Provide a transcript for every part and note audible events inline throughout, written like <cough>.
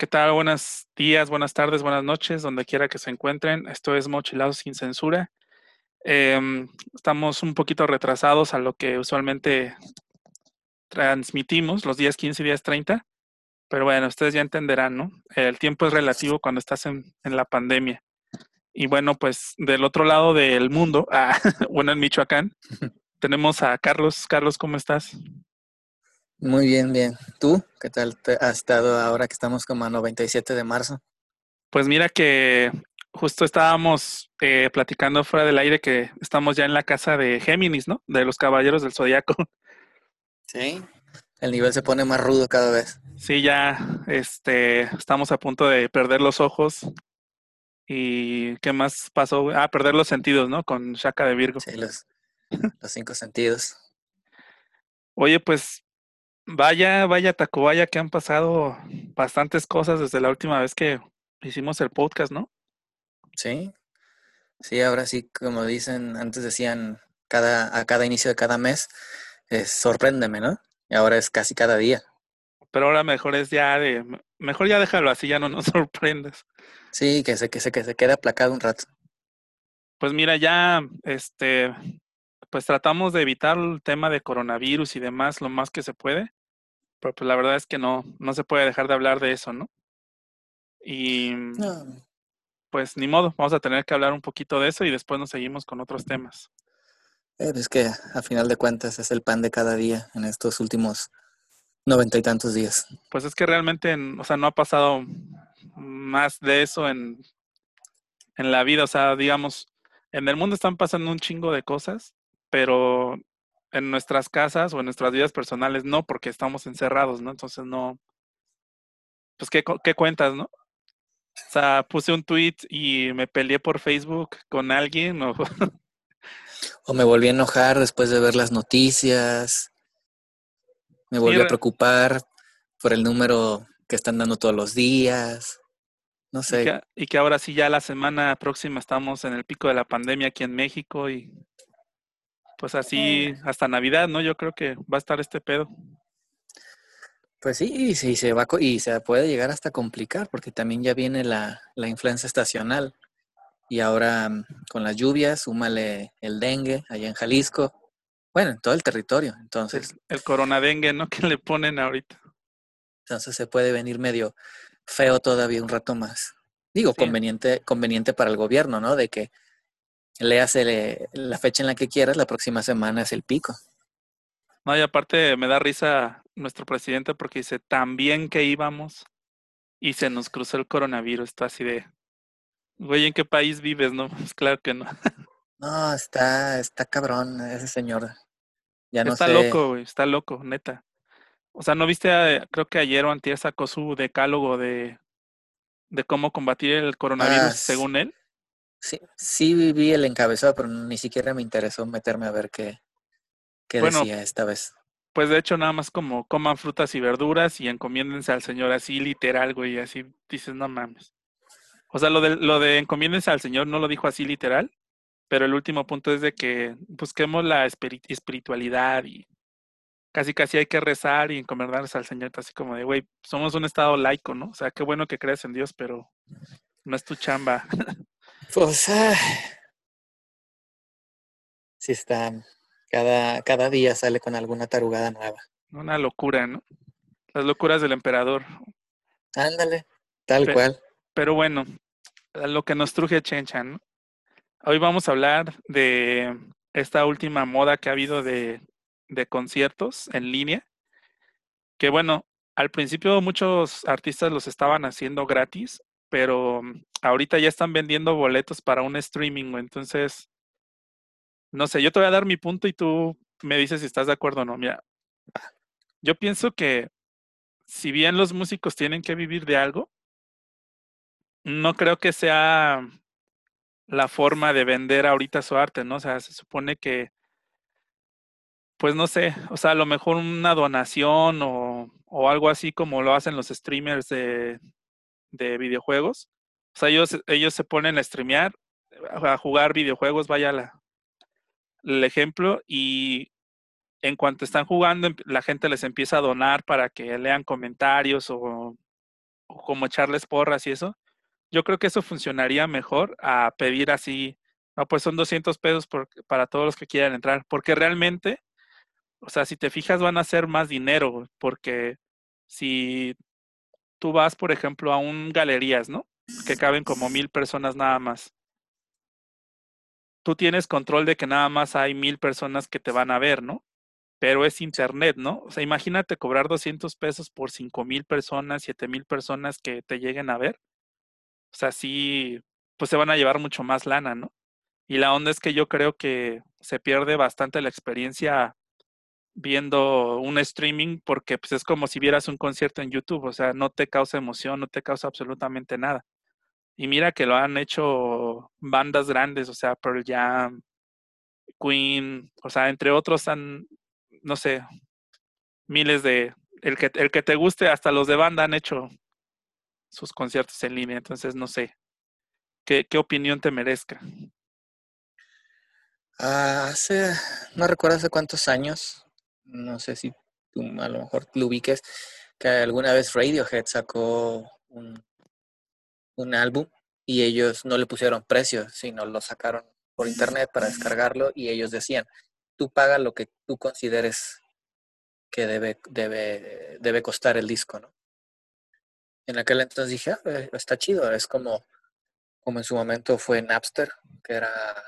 ¿Qué tal? Buenos días, buenas tardes, buenas noches, donde quiera que se encuentren. Esto es Mochilados sin censura. Em, estamos un poquito retrasados a lo que usualmente transmitimos, los días 15 y días 30, pero bueno, ustedes ya entenderán, ¿no? El tiempo es relativo cuando estás en, la pandemia. Y bueno, pues del otro lado del mundo, ah, <laughs> bueno, en Michoacán, <laughs> tenemos a Carlos. Carlos, ¿cómo estás? Muy bien, bien. ¿Tú qué tal te has estado ahora que estamos como a 97 de marzo? Pues mira que justo estábamos eh, platicando fuera del aire que estamos ya en la casa de Géminis, ¿no? De los Caballeros del Zodiaco. <laughs> Sí. El nivel se pone más rudo cada vez. Sí, ya este, estamos a punto de perder los ojos. ¿Y qué más pasó? Ah, perder los sentidos, ¿no? Con Shaka de Virgo. Sí, los, los cinco sentidos. Oye, pues vaya, vaya Tacubaya que han pasado bastantes cosas desde la última vez que hicimos el podcast, ¿no? Sí, sí, ahora sí, como dicen, antes decían cada, a cada inicio de cada mes, es sorpréndeme, ¿no? Y ahora es casi cada día. Pero ahora mejor es ya de, mejor ya déjalo así, ya no nos <laughs> sorprendes. Sí, que se, que se, que se quede aplacado un rato. Pues mira, ya, este, pues tratamos de evitar el tema de coronavirus y demás lo más que se puede. Pero pues la verdad es que no, no se puede dejar de hablar de eso, ¿no? Y pues ni modo, vamos a tener que hablar un poquito de eso y después nos seguimos con otros temas. Eh, es que a final de cuentas es el pan de cada día en estos últimos noventa y tantos días. Pues es que realmente, o sea, no ha pasado más de eso en, en la vida. O sea, digamos, en el mundo están pasando un chingo de cosas, pero en nuestras casas o en nuestras vidas personales no, porque estamos encerrados, ¿no? Entonces no, pues qué, qué cuentas, ¿no? O sea, puse un tweet y me peleé por Facebook con alguien o... <laughs> o me volví a enojar después de ver las noticias. Me volví a preocupar por el número que están dando todos los días. No sé. Y que, y que, ahora sí, ya la semana próxima estamos en el pico de la pandemia aquí en México y pues así hasta Navidad, ¿no? Yo creo que va a estar este pedo. Pues sí, sí, se va y se puede llegar hasta complicar porque también ya viene la, la influenza estacional y ahora mm, con las lluvias, súmale el dengue allá en Jalisco, bueno, en todo el territorio, entonces. El, el coronadengue, ¿no? <laughs> Que le ponen ahorita. Entonces se puede venir medio feo todavía un rato más. Digo, conveniente, conveniente para el gobierno, ¿no? De que léase la fecha en la que quieras, la próxima semana es el pico. No, y aparte me da risa nuestro presidente porque dice, tan bien que íbamos y se nos cruzó el coronavirus. Está así de, güey, ¿en qué país vives? No, pues <laughs> claro que no. No, está, está cabrón ese señor. Ya no está loco, güey, está loco, neta. O sea, ¿no viste, creo que ayer o antier sacó su decálogo de, de cómo combatir el coronavirus ah, según él? Sí, sí vi el encabezado, pero ni siquiera me interesó meterme a ver qué, qué decía esta vez. Pues de hecho, nada más como coman frutas y verduras y encomiéndense al Señor así literal, güey, así dices, no mames. O sea, lo de, lo de encomiéndense al Señor no lo dijo así literal, pero el último punto es de que busquemos la espiritualidad y casi casi hay que rezar y encomendarnos al Señor, así como de, güey, somos un estado laico, ¿no? O sea, qué bueno que crees en Dios, pero no es tu chamba. <laughs> Pues ah, sí está. Cada, cada día sale con alguna tarugada nueva. Una locura, ¿no? Las locuras del emperador. Ándale, tal cual. Pero bueno, lo que nos truje Chencha, ¿no? Hoy vamos a hablar de esta última moda que ha habido de, de conciertos en línea. Que bueno, al principio muchos artistas los estaban haciendo gratis pero mm, ahorita ya están vendiendo boletos para un streaming, entonces, no sé, yo te voy a dar mi punto y tú me dices si estás de acuerdo o no. Mira, yo pienso que si bien los músicos tienen que vivir de algo, no creo que sea la forma de vender ahorita su arte, ¿no? O sea, se supone que, pues no sé, o sea, a lo mejor una donación o, o algo así como lo hacen los streamers de, de videojuegos. O sea, ellos, ellos se ponen a streamear, a jugar videojuegos, vaya la, el ejemplo, y en cuanto están jugando, la gente les empieza a donar para que lean comentarios o, o como echarles porras y eso, yo creo que eso funcionaría mejor a pedir así, no, pues son 200 pesos para todos los que quieran entrar, porque realmente, o sea, si te fijas van a ser más dinero, porque si tú vas, por ejemplo, a un galerías, ¿no? Que caben como mil personas nada más. Tú tienes control de que nada más hay mil personas que te van a ver, ¿no? Pero es internet, ¿no? O sea, imagínate cobrar 200 pesos por cinco mil personas, siete mil personas que te lleguen a ver. O sea, sí, pues se van a llevar mucho más lana, ¿no? Y la onda es que yo creo que se pierde bastante la experiencia viendo un streaming porque pues es como si vieras un concierto en YouTube, o sea, no te causa emoción, no te causa absolutamente nada. Y mira que lo han hecho bandas grandes, o sea, Pearl Jam, Queen, o sea, entre otros han, no sé, miles de, el que, el que te guste, hasta los de banda han hecho sus conciertos en línea, entonces no sé, ¿qué, qué opinión te merezca? Ah, hace, no recuerdo hace cuántos años, no sé si tú a lo mejor lo ubiques, que alguna vez Radiohead sacó un, un álbum y ellos no le pusieron precio, sino lo sacaron por internet para descargarlo y ellos decían, tú paga lo que tú consideres que debe, debe, debe costar el disco, ¿no? En aquel entonces dije, ah, eh, está chido, es como, como en su momento fue Napster, que era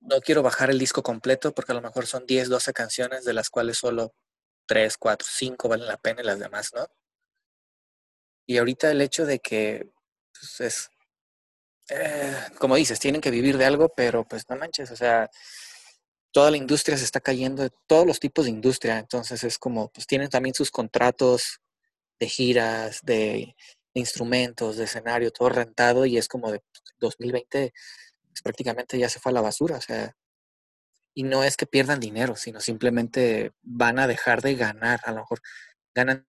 no quiero bajar el disco completo porque a lo mejor son 10, 12 canciones de las cuales solo 3, 4, 5 valen la pena y las demás, ¿no? Y ahorita el hecho de que pues, es, eh, como dices, tienen que vivir de algo, pero pues no manches, o sea, toda la industria se está cayendo, todos los tipos de industria, entonces es como, pues tienen también sus contratos de giras, de, instrumentos, de escenario, todo rentado y es como de 2020 pues, prácticamente ya se fue a la basura, o sea, y no es que pierdan dinero, sino simplemente van a dejar de ganar, a lo mejor ganan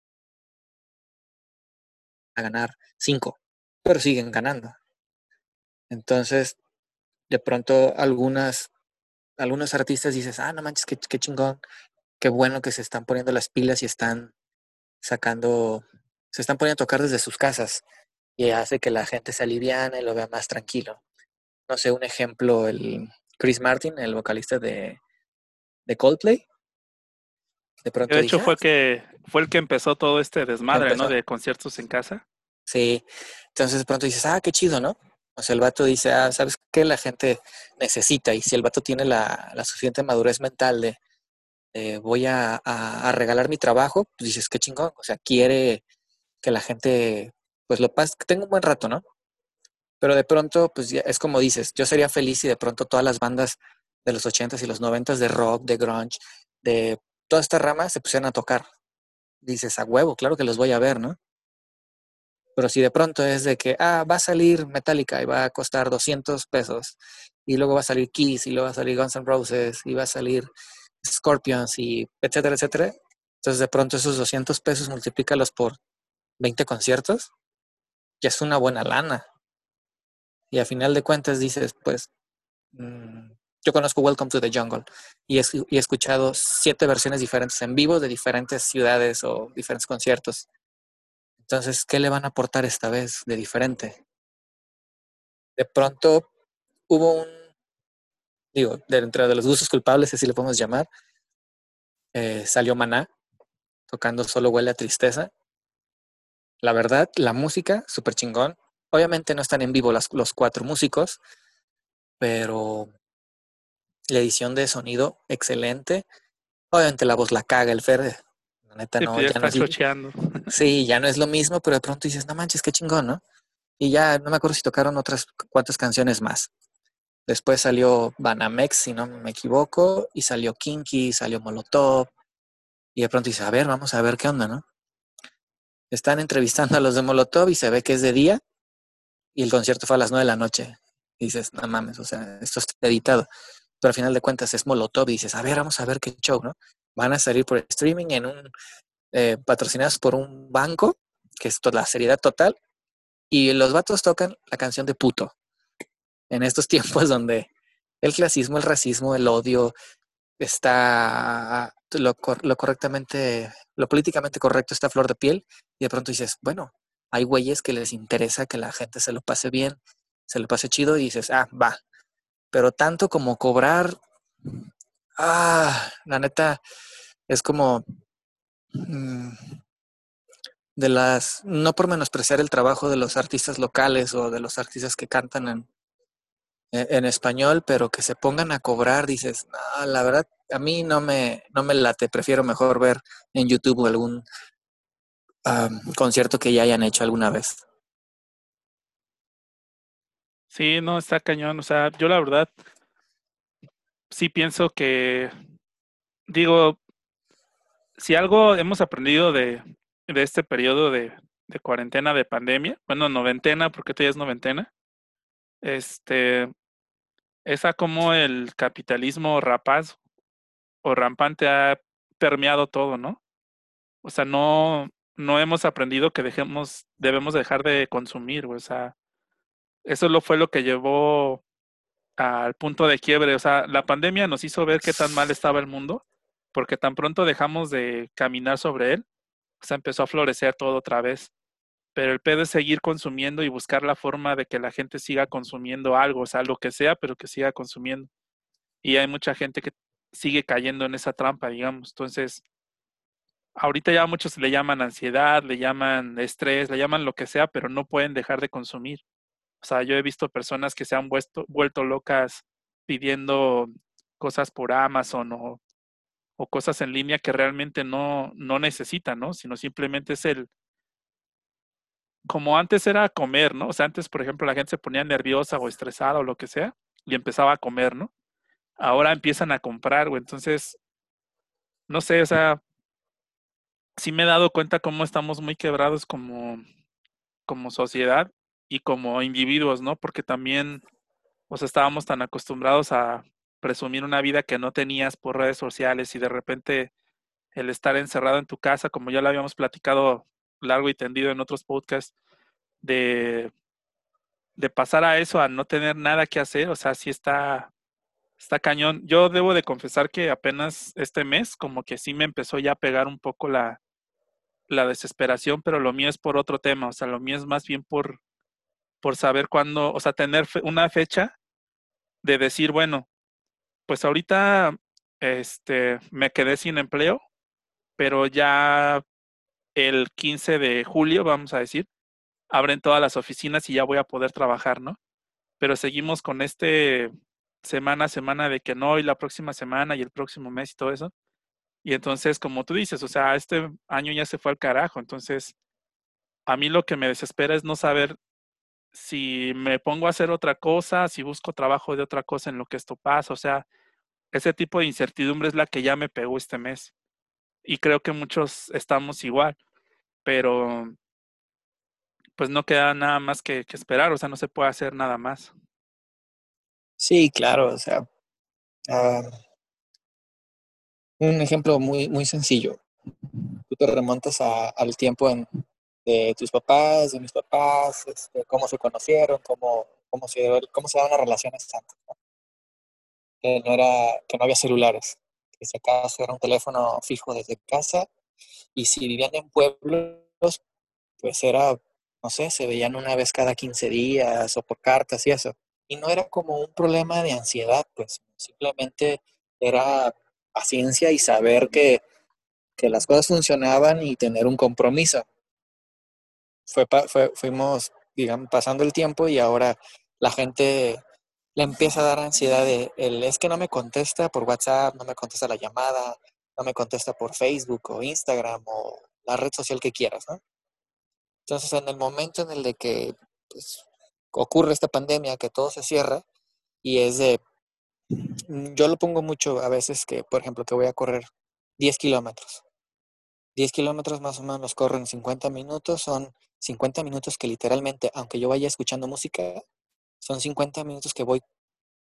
a ganar cinco, pero siguen ganando. Entonces, de pronto algunas, algunos artistas dices, ah, no manches, qué chingón, qué bueno que se están poniendo las pilas y están sacando, se están poniendo a tocar desde sus casas y hace que la gente se aliviane y lo vea más tranquilo no sé, un ejemplo, el Chris Martin, el vocalista de, de Coldplay. De, pronto de hecho fue ah, que fue el que empezó todo este desmadre, ¿no? De conciertos en casa. Sí. Entonces de pronto dices, ah, qué chido, ¿no? O sea, el vato dice, ah, ¿sabes qué la gente necesita? Y si el vato tiene la, la suficiente madurez mental de voy a, a, regalar mi trabajo, pues dices, qué chingón. O sea, quiere que la gente, pues lo pase, que tenga un buen rato, ¿no? Pero de pronto, pues es como dices, yo sería feliz si de pronto todas las bandas de los 80s y los 90s de rock, de grunge, de toda esta rama se pusieran a tocar. Dices, a huevo, claro que los voy a ver, ¿no? Pero si de pronto es de que, ah, va a salir Metallica y va a costar 200 pesos, y luego va a salir Kiss, y luego va a salir Guns N' Roses, y va a salir Scorpions, y etcétera, etcétera. Entonces de pronto esos 200 pesos multiplícalos por 20 conciertos, ya es una buena lana. Y a final de cuentas dices, pues, mm, yo conozco Welcome to the Jungle y he, escuchado siete versiones diferentes en vivo de diferentes ciudades o diferentes conciertos. Entonces, ¿qué le van a aportar esta vez de diferente? De pronto hubo un, digo, dentro de los gustos culpables, así le podemos llamar, eh, salió Maná tocando Solo huele a tristeza. La verdad, la música, súper chingón. Obviamente no están en vivo los cuatro músicos, pero la edición de sonido, excelente. Obviamente la voz la caga el Fer. La neta no, pues ya, no es, <laughs> Sí, ya no es lo mismo, pero de pronto dices, no manches, qué chingón, ¿no? Y ya no me acuerdo si tocaron otras cuantas canciones más. Después salió Banamex, si no me equivoco, y salió Kinky, salió Molotov. Y de pronto dices, a ver, vamos a ver qué onda, ¿no? Están entrevistando a los de Molotov y se ve que es de día y el concierto fue a las 9 de la noche. Dices, no mames, o sea, esto está editado. Pero al final de cuentas es Molotov y dices, a ver, vamos a ver qué show, ¿no? Van a salir por streaming en un, eh, patrocinados por un banco, que es la seriedad total, y los vatos tocan la canción de puto. En estos <laughs> tiempos donde el clasismo, el racismo, el odio está lo, lo correctamente, lo políticamente correcto está flor de piel y de pronto dices, bueno, hay güeyes que les interesa que la gente se lo pase bien, se lo pase chido y dices, ah, va. Pero tanto como cobrar, ah, la neta, es como mm, de las, no por menospreciar el trabajo de los artistas locales o de los artistas que cantan en, e, en español, pero que se pongan a cobrar, dices, no, la verdad, a mí no me, no me late, prefiero mejor ver en YouTube algún concierto que ya hayan hecho alguna vez. Sí, no, está cañón. O sea, yo la verdad sí pienso que, digo, si algo hemos aprendido de, de este periodo de, cuarentena, de pandemia, bueno, noventena, porque todavía es noventena, este, esa como el capitalismo rapaz o rampante ha permeado todo, ¿no? O sea, no, no hemos aprendido que dejemos, debemos dejar de consumir, o sea, eso lo fue lo que llevó al punto de quiebre, o sea, la pandemia nos hizo ver qué tan mal estaba el mundo, porque tan pronto dejamos de caminar sobre él, o sea, empezó a florecer todo otra vez. Pero el pedo es seguir consumiendo y buscar la forma de que la gente siga consumiendo algo, o sea, que sea, pero que siga consumiendo. Y hay mucha gente que sigue cayendo en esa trampa, digamos. Entonces, ahorita ya muchos le llaman ansiedad, le llaman estrés, le llaman lo que sea, pero no pueden dejar de consumir. O sea, yo he visto personas que se han vuelto, locas pidiendo cosas por Amazon o, o cosas en línea que realmente no, no necesitan, ¿no? Sino simplemente es el, como antes era comer, ¿no? O sea, antes, por ejemplo, la gente se ponía nerviosa o estresada o lo que sea y empezaba a comer, ¿no? Ahora empiezan a comprar, o entonces, no sé, o sea, sí me he dado cuenta cómo estamos muy quebrados como, como sociedad y como individuos, ¿no? Porque también, sea, estábamos tan acostumbrados a presumir una vida que no tenías por redes sociales y de repente el estar encerrado en tu casa, como ya lo habíamos platicado largo y tendido en otros podcasts, de, de pasar a eso, a no tener nada que hacer, o sea, sí está, está cañón. Yo debo de confesar que apenas este mes, como que sí me empezó ya a pegar un poco la, la desesperación, pero lo mío es por otro tema, o sea, lo mío es más bien por, por saber cuándo, o sea, tener una fecha de decir, bueno, pues ahorita este, me quedé sin empleo, pero ya el 15 de julio, vamos a decir, abren todas las oficinas y ya voy a poder trabajar, ¿no? Pero seguimos con este semana a semana de que no, y la próxima semana y el próximo mes y todo eso. Y entonces, como tú dices, o sea, este año ya se fue al carajo. Entonces, a mí lo que me desespera es no saber si me pongo a hacer otra cosa, si busco trabajo de otra cosa en lo que esto pasa. O sea, ese tipo de incertidumbre es la que ya me pegó este mes y creo que muchos estamos igual, pero pues no queda nada más que, esperar, o sea, no se puede hacer nada más. Sí, claro, o sea, ah, un ejemplo muy, muy sencillo. Tú te remontas al tiempo de tus papás, de mis papás, este, cómo se conocieron, cómo, cómo, se, cómo se daban las relaciones antes. Que, no era, que no había celulares que si acaso era un teléfono fijo desde casa, y si vivían en pueblos, pues era, no sé, se veían una vez cada 15 días o por cartas y eso. Y no era como un problema de ansiedad, pues simplemente era paciencia y saber que, que las cosas funcionaban y tener un compromiso. Fue, fue, fuimos, digamos, pasando el tiempo y ahora la gente le empieza a dar ansiedad de, el, es que no me contesta por WhatsApp, no me contesta la llamada, no me contesta por Facebook o Instagram o la red social que quieras, ¿no? Entonces, en el momento en el de que pues, ocurre esta pandemia, que todo se cierra, y es de, yo lo pongo mucho a veces que, por ejemplo, que voy a correr 10 kilómetros. 10 kilómetros más o menos los corro en 50 minutos, son 50 minutos que literalmente, aunque yo vaya escuchando música, son 50 minutos que voy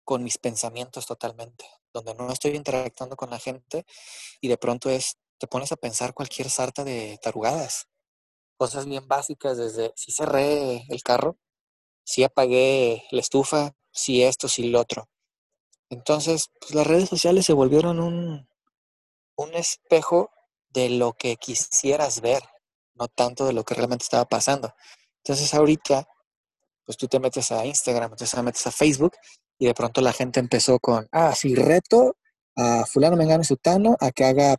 con mis pensamientos totalmente, donde no estoy interactuando con la gente y de pronto es, te pones a pensar cualquier sarta de tarugadas, cosas bien básicas desde si cerré el carro, si apagué la estufa, si esto, si lo otro. Entonces, pues las redes sociales se volvieron un, un espejo de lo que quisieras ver, no tanto de lo que realmente estaba pasando. Entonces ahorita, pues tú te metes a Instagram, te metes a Facebook y de pronto la gente empezó con, ah, sí, reto a fulano, mengano y sutano a que haga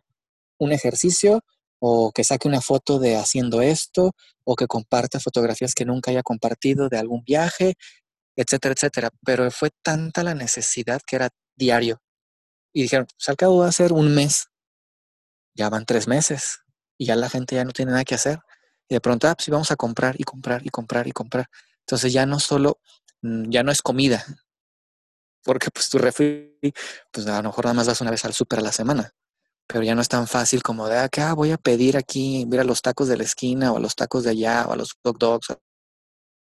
un ejercicio o que saque una foto de haciendo esto o que comparta fotografías que nunca haya compartido de algún viaje, etcétera, etcétera. Pero fue tanta la necesidad que era diario. Y dijeron, pues al cabo va a ser un mes ya van tres meses y ya la gente ya no tiene nada que hacer. Y de pronto, ah, pues vamos a comprar y comprar y comprar y comprar. Entonces ya no solo, mm, ya no es comida, porque pues tu refri, pues a lo mejor nada más vas una vez al súper a la semana, pero ya no es tan fácil como de, ah, que ah, voy a pedir aquí, mira los tacos de la esquina o a los tacos de allá o a los hot dogs, o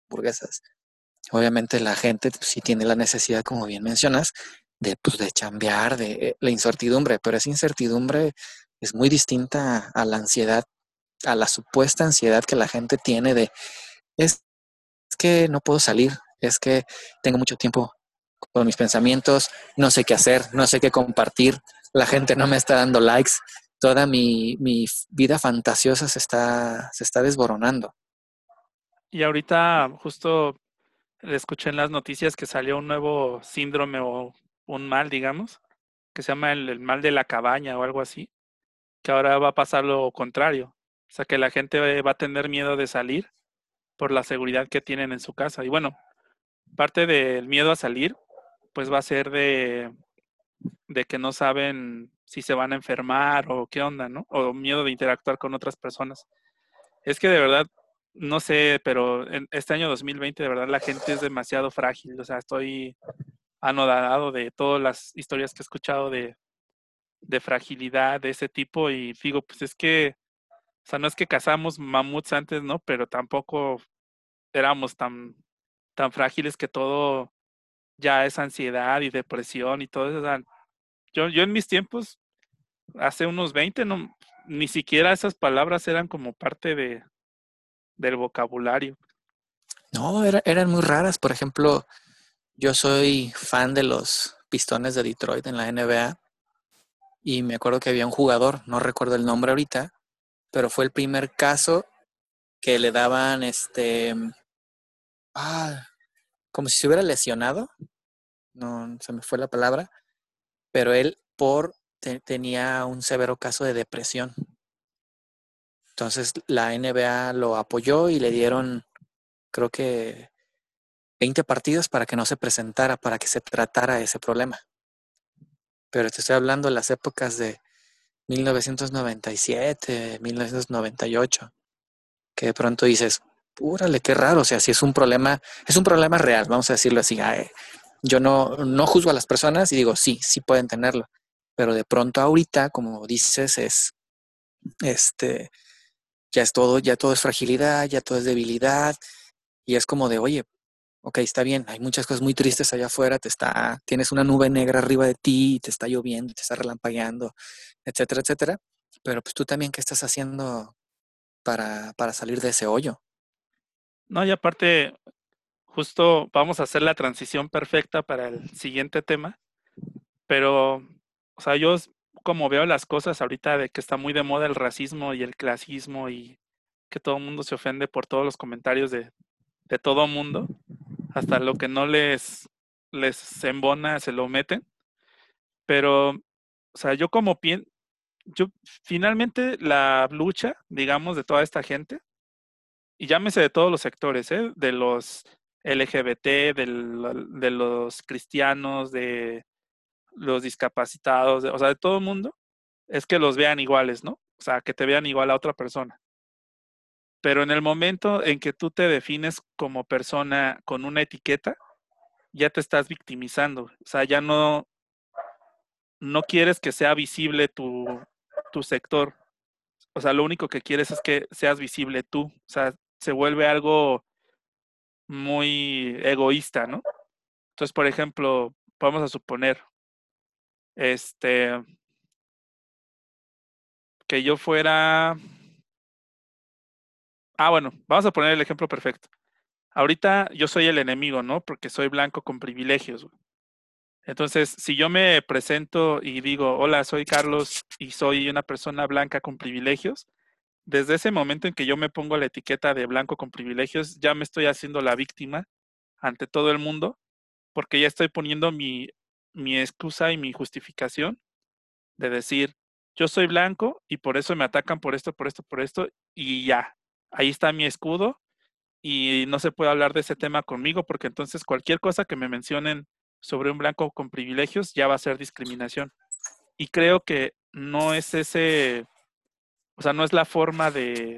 hamburguesas. Obviamente la gente si sí tiene la necesidad, como bien mencionas, de, pues, de chambear, de la incertidumbre, pero esa incertidumbre es muy distinta a la ansiedad, a la supuesta ansiedad que la gente tiene de, es, que no puedo salir, es que tengo mucho tiempo con mis pensamientos, no sé qué hacer, no sé qué compartir, la gente no me está dando likes, toda mi, mi vida fantasiosa se está, se está desboronando. Y ahorita justo escuché en las noticias que salió un nuevo síndrome o un mal, digamos, que se llama el mal de la cabaña o algo así, que ahora va a pasar lo contrario. O sea, que la gente va a tener miedo de salir por la seguridad que tienen en su casa. Y bueno, parte del miedo a salir, pues va a ser de, de que no saben si se van a enfermar o qué onda, ¿no? O miedo de interactuar con otras personas. Es que de verdad, no sé, pero en este año 2020 de verdad la gente es demasiado frágil. O sea, estoy anodado de todas las historias que he escuchado de, de fragilidad de ese tipo y digo, pues es que, o sea, no es que cazamos mamuts antes, ¿no? Pero tampoco éramos tan, tan frágiles que todo ya es ansiedad y depresión y todo eso. Yo, yo en mis tiempos, hace unos 20, no, ni siquiera esas palabras eran como parte de, del vocabulario. No, eran muy raras. Por ejemplo, yo soy fan de los Pistones de Detroit en la NBA y me acuerdo que había un jugador, no recuerdo el nombre ahorita, pero fue el primer caso que le daban este ah, como si se hubiera lesionado, no se me fue la palabra, pero él por tenía un severo caso de depresión. Entonces la NBA lo apoyó y le dieron creo que 20 partidos para que no se presentara, para que se tratara ese problema pero te estoy hablando de las épocas de 1997, 1998, que de pronto dices, púrale, qué raro, o sea, si es un problema, es un problema real, vamos a decirlo así. Yo no, no juzgo a las personas y digo, sí, sí pueden tenerlo, pero de pronto ahorita, como dices, es, este, ya es todo, ya todo es fragilidad, ya todo es debilidad, y es como de, oye, ok, está bien, hay muchas cosas muy tristes allá afuera, te está, tienes una nube negra arriba de ti, te está lloviendo, te está relampagueando, etcétera, etcétera. Pero pues tú también, ¿qué estás haciendo para, para salir de ese hoyo? No, y aparte, justo vamos a hacer la transición perfecta para el siguiente tema, pero, o sea, yo como veo las cosas ahorita de que está muy de moda el racismo y el clasismo y que todo el mundo se ofende por todos los comentarios de, de todo mundo, hasta lo que no les, les embona se lo meten. Pero, o sea, yo como pienso, yo finalmente la lucha, digamos, de toda esta gente, y llámese de todos los sectores, ¿eh? de los LGBT, de los cristianos, de los discapacitados, o sea, de todo el mundo, es que los vean iguales, ¿no? O sea, que te vean igual a otra persona. Pero en el momento en que tú te defines como persona con una etiqueta, ya te estás victimizando. O sea, ya no, no quieres que sea visible tu, tu sector. O sea, lo único que quieres es que seas visible tú. O sea, se vuelve algo muy egoísta, ¿no? Entonces, por ejemplo, vamos a suponer, este, que yo fuera Ah, bueno, vamos a poner el ejemplo perfecto. Ahorita yo soy el enemigo, ¿no? Porque soy blanco con privilegios. Entonces, si yo me presento y digo, hola, soy Carlos y soy una persona blanca con privilegios, desde ese momento en que yo me pongo la etiqueta de blanco con privilegios, ya me estoy haciendo la víctima ante todo el mundo, porque ya estoy poniendo mi, mi excusa y mi justificación de decir, yo soy blanco y por eso me atacan por esto, por esto, por esto, y ya, ahí está mi escudo y no se puede hablar de ese tema conmigo porque entonces cualquier cosa que me mencionen sobre un blanco con privilegios ya va a ser discriminación. Y creo que no es ese, o sea, no es la forma de,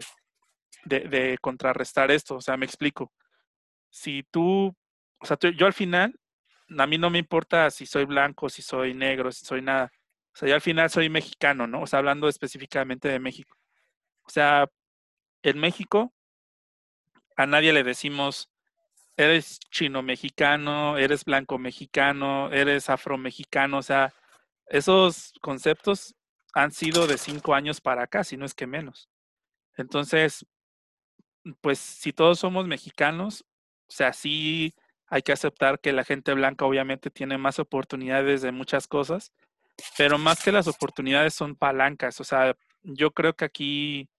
de, contrarrestar esto. O sea, me explico. Si tú, o sea, yo al final, a mí no me importa si soy blanco, si soy negro, si soy nada. O sea, yo al final soy mexicano, ¿no? O sea, hablando específicamente de México. O sea, en México a nadie le decimos, eres chino mexicano, eres blanco mexicano, eres afromexicano. O sea, esos conceptos han sido de cinco años para acá, si no es que menos. Entonces, pues si todos somos mexicanos, o sea, sí hay que aceptar que la gente blanca obviamente tiene más oportunidades de muchas cosas, pero más que las oportunidades son palancas. O sea, yo creo que aquí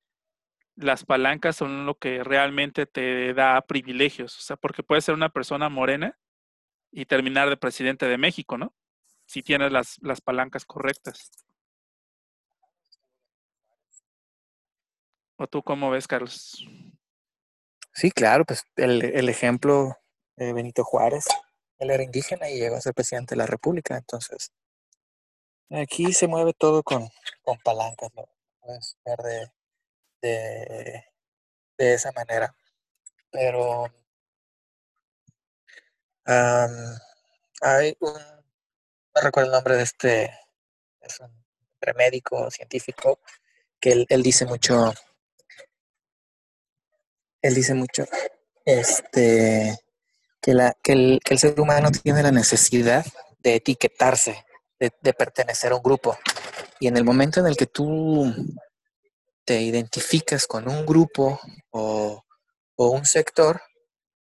las palancas son lo que realmente te da privilegios. O sea, porque puedes ser una persona morena y terminar de presidente de México, ¿no? Si tienes las, las palancas correctas. ¿O tú cómo ves, Carlos? Sí, claro, pues el, el ejemplo de Benito Juárez, él era indígena y llegó a ser presidente de la República, entonces aquí se mueve todo con, con palancas, ¿no? Puedes ver de, de, esa manera. Pero hay un, no recuerdo el nombre de este, es un médico científico, que él, él dice mucho, él dice mucho, este, que, la, que, el, que el ser humano tiene la necesidad de etiquetarse, de, pertenecer a un grupo. Y en el momento en el que tú te identificas con un grupo o, o un sector,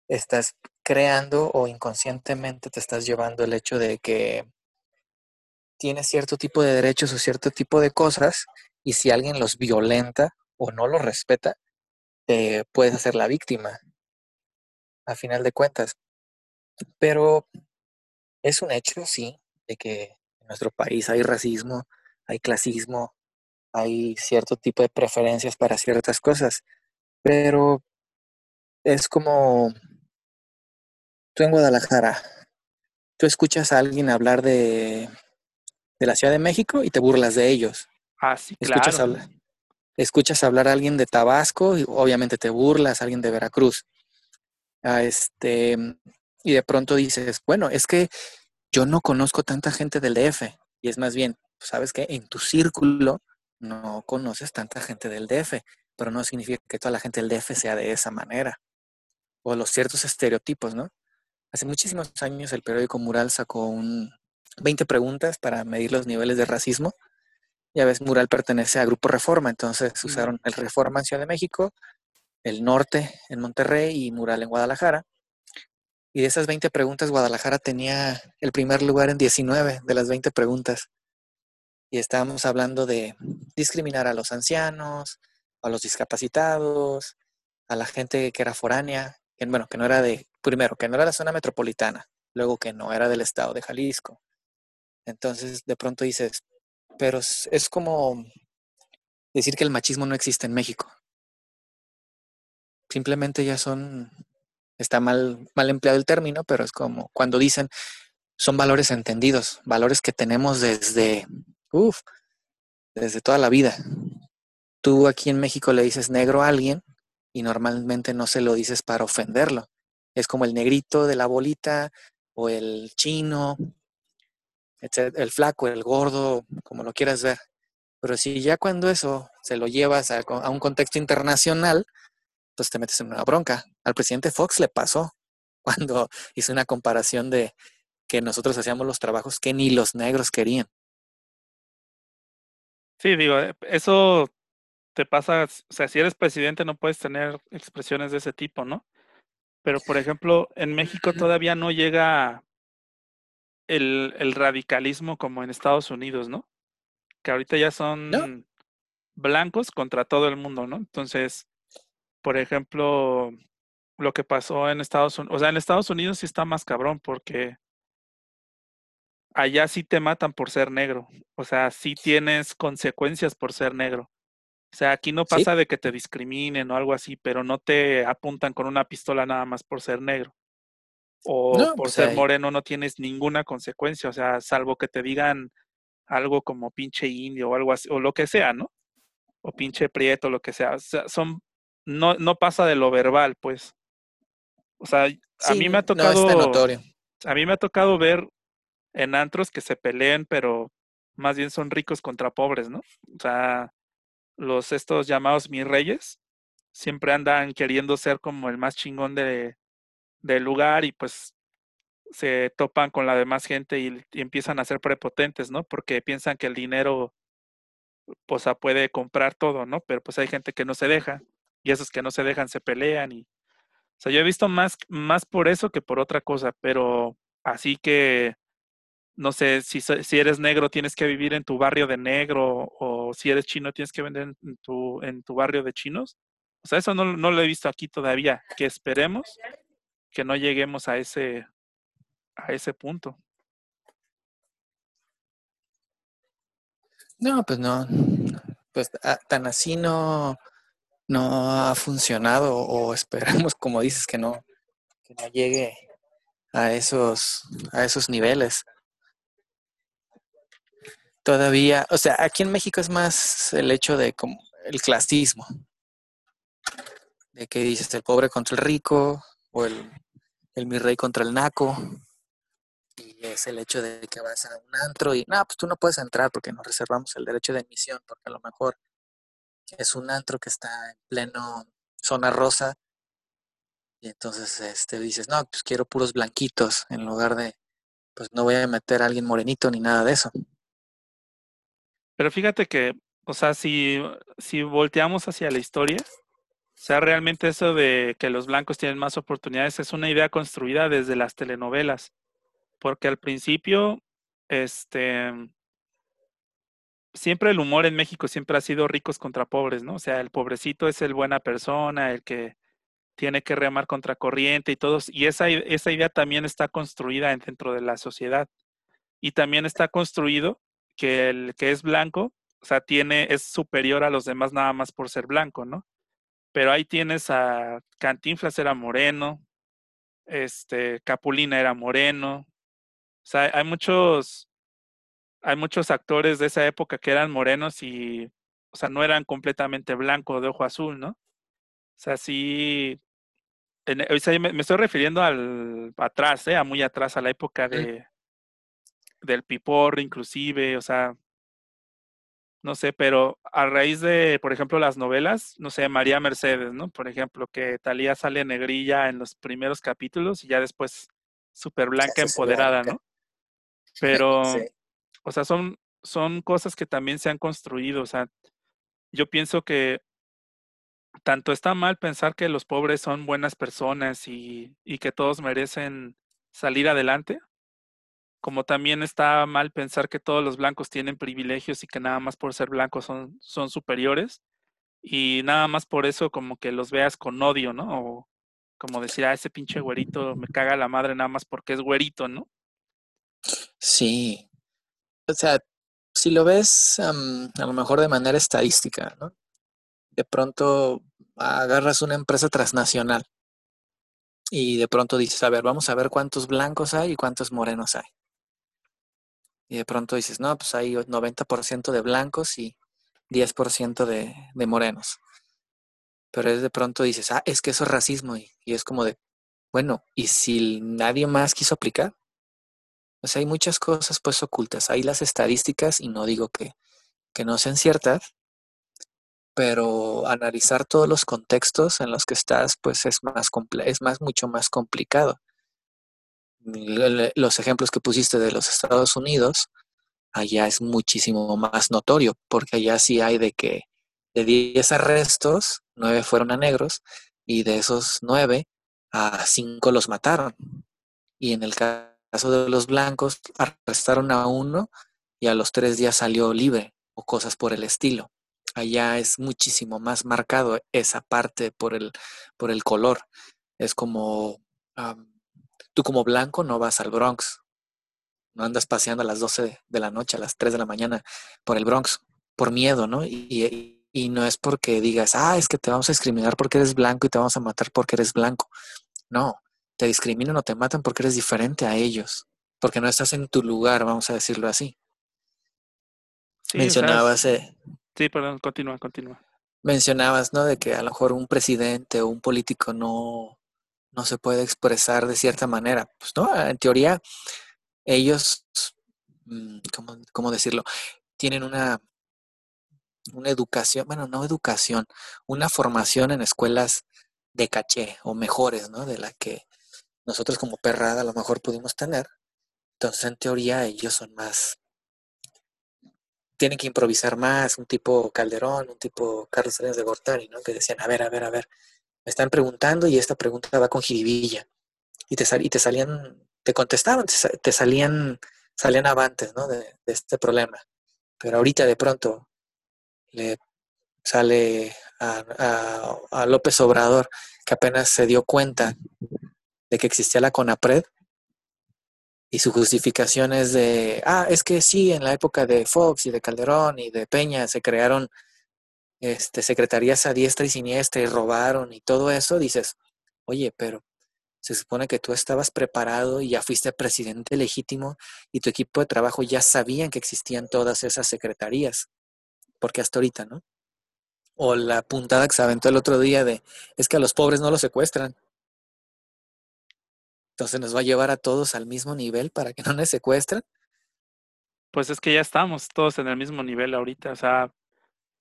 estás creando o inconscientemente te estás llevando el hecho de que tienes cierto tipo de derechos o cierto tipo de cosas y si alguien los violenta o no los respeta, te puedes hacer la víctima, a final de cuentas. Pero es un hecho, sí, de que en nuestro país hay racismo, hay clasismo, hay cierto tipo de preferencias para ciertas cosas, pero es como tú en Guadalajara, tú escuchas a alguien hablar de, de la Ciudad de México y te burlas de ellos. Ah, sí, escuchas claro. Hablar, escuchas hablar a alguien de Tabasco y obviamente te burlas, a alguien de Veracruz. A este, y de pronto dices, bueno, es que yo no conozco tanta gente del DF. Y es más bien, sabes que en tu círculo no conoces tanta gente del DF, pero no significa que toda la gente del DF sea de esa manera. O los ciertos estereotipos, ¿no? Hace muchísimos años el periódico Mural sacó un 20 preguntas para medir los niveles de racismo. Ya ves, Mural pertenece a Grupo Reforma, entonces usaron el Reforma en Ciudad de México, el Norte en Monterrey y Mural en Guadalajara. Y de esas 20 preguntas, Guadalajara tenía el primer lugar en 19 de las 20 preguntas y estábamos hablando de discriminar a los ancianos, a los discapacitados, a la gente que era foránea, que, bueno, que no era de, primero, que no era de la zona metropolitana, luego que no era del estado de Jalisco. Entonces, de pronto dices, pero es, como decir que el machismo no existe en México. Simplemente ya son, está mal, mal empleado el término, pero es como cuando dicen, son valores entendidos, valores que tenemos desde Uf, desde toda la vida. Tú aquí en México le dices negro a alguien y normalmente no se lo dices para ofenderlo. Es como el negrito de la bolita o el chino, el flaco, el gordo, como lo quieras ver. Pero si ya cuando eso se lo llevas a, a, un contexto internacional, pues te metes en una bronca. Al presidente Fox le pasó <laughs> cuando hizo una comparación de que nosotros hacíamos los trabajos que ni los negros querían. Sí, digo, eh, eso te pasa, o sea, si eres presidente no puedes tener expresiones de ese tipo, ¿no? Pero, por ejemplo, en México todavía no llega el, el radicalismo como en Estados Unidos, ¿no? Que ahorita ya son blancos contra todo el mundo, ¿no? Entonces, por ejemplo, lo que pasó en Estados Unidos, o sea, en Estados Unidos sí está más cabrón porque allá sí te matan por ser negro, o sea, sí tienes consecuencias por ser negro. O sea, aquí no pasa de que te discriminen o algo así, pero no te apuntan con una pistola nada más por ser negro. O por pues ser moreno no tienes ninguna consecuencia, o sea, salvo que te digan algo como pinche indio o algo así, o lo que sea, ¿no? O pinche prieto, lo que sea. O sea, son, no, no pasa de lo verbal, pues. O sea, a mí me ha tocado. A mí me ha tocado ver en antros que se peleen, pero más bien son ricos contra pobres, ¿no? O sea, los estos llamados mis reyes siempre andan queriendo ser como el más chingón de, del lugar y pues se topan con la demás gente y, empiezan a ser prepotentes, ¿no? Porque piensan que el dinero pues puede comprar todo, ¿no? Pero pues hay gente que no se deja y esos que no se dejan se pelean y o sea, yo he visto más más por eso que por otra cosa, pero así que no sé, si, si eres negro tienes que vivir en tu barrio de negro o si eres chino tienes que vender en tu, en tu barrio de chinos. O sea, eso no, no lo he visto aquí todavía. Que esperemos que no lleguemos a ese, a ese punto. No, pues no. Pues tan así no, no ha funcionado o esperemos, como dices, que no, que no llegue a esos, a esos niveles todavía, o sea, aquí en México es más el hecho de como el clasismo, de que dices el pobre contra el rico o el, el mi rey contra el naco, y es el hecho de que vas a un antro y, no, pues tú no puedes entrar porque nos reservamos el derecho de admisión, porque a lo mejor es un antro que está en pleno zona rosa, y entonces este, dices, no, pues quiero puros blanquitos, en lugar de, pues no voy a meter a alguien morenito ni nada de eso. Pero fíjate que, o sea, si, si volteamos hacia la historia, sea, realmente eso de que los blancos tienen más oportunidades es una idea construida desde las telenovelas, porque al principio, este, siempre el humor en México siempre ha sido ricos contra pobres, ¿no? O sea, el pobrecito es el buena persona, el que tiene que remar contra corriente y todos, y esa, esa idea también está construida dentro de la sociedad. Y también está construido que el que es blanco, o sea, tiene, es superior a los demás nada más por ser blanco, ¿no? Pero ahí tienes a Cantinflas era moreno, este, Capulina era moreno, o sea, hay muchos, hay muchos actores de esa época que eran morenos y, o sea, no eran completamente blancos de ojo azul, ¿no? O sea, sí, me, estoy refiriendo al atrás, ¿eh? a muy atrás, a la época de, del pipor inclusive, o sea, no sé, pero a raíz de, por ejemplo, las novelas, no sé, María Mercedes, ¿no? Por ejemplo, que Talía sale negrilla en los primeros capítulos y ya después súper blanca, empoderada, ¿no? <laughs> Pero, o sea, son, son cosas que también se han construido, o sea, yo pienso que tanto está mal pensar que los pobres son buenas personas y, y que todos merecen salir adelante, como también está mal pensar que todos los blancos tienen privilegios y que nada más por ser blancos son, son superiores y nada más por eso como que los veas con odio, ¿no? O como decir, ah, ese pinche güerito me caga la madre nada más porque es güerito, ¿no? Sí. O sea, si lo ves a lo mejor de manera estadística, ¿no? De pronto agarras una empresa transnacional y de pronto dices, a ver, vamos a ver cuántos blancos hay y cuántos morenos hay y de pronto dices, no, pues hay 90% de blancos y 10% de, de morenos. Pero es de pronto dices, ah, es que eso es racismo y, es como de, bueno, ¿y si nadie más quiso aplicar? O sea, hay muchas cosas pues ocultas. Hay las estadísticas y no digo que, que no sean ciertas, pero analizar todos los contextos en los que estás pues es más es más mucho más complicado los ejemplos que pusiste de los Estados Unidos, allá es muchísimo más notorio, porque allá sí hay de que de 10 arrestos, 9 fueron a negros, y de esos 9, a 5 los mataron. Y en el caso de los blancos, arrestaron a uno y a los tres días salió libre o cosas por el estilo. Allá es muchísimo más marcado esa parte por el, por el color. Es como, tú como blanco no vas al Bronx, no andas paseando a las 12 de la noche, a las 3 de la mañana por el Bronx, por miedo, ¿no? Y, y no es porque digas, ah, es que te vamos a discriminar porque eres blanco y te vamos a matar porque eres blanco. No, te discriminan o te matan porque eres diferente a ellos, porque no estás en tu lugar, vamos a decirlo así. Mencionabas... Eh, sí, perdón, continúa, continúa. Mencionabas, ¿no? De que a lo mejor un presidente o un político no, no se puede expresar de cierta manera. Pues no, en teoría ellos, mm, ¿cómo, cómo decirlo? Tienen una una educación, bueno, no educación, una formación en escuelas de caché o mejores, ¿no? De la que nosotros como perrada a lo mejor pudimos tener. Entonces, en teoría, ellos son más, tienen que improvisar más, un tipo Calderón, un tipo Carlos Salinas de Gortari, ¿no? Que decían, a ver, a ver, a ver, me están preguntando y esta pregunta va con jiribilla. Y te, y te salían, te contestaban, te, salían, salían avantes, ¿no? de este problema. Pero ahorita de pronto le sale a, López Obrador, que apenas se dio cuenta de que existía la CONAPRED, y su justificación es de, ah, es que sí, en la época de Fox y de Calderón y de Peña se crearon este, secretarías a diestra y siniestra y robaron y todo eso, dices, oye, pero se supone que tú estabas preparado y ya fuiste presidente legítimo y tu equipo de trabajo ya sabían que existían todas esas secretarías porque hasta ahorita, ¿no? O la puntada que se aventó el otro día de, es que a los pobres no los secuestran. Entonces nos va a llevar a todos al mismo nivel para que no nos secuestren. Pues es que ya estamos todos en el mismo nivel ahorita, o sea,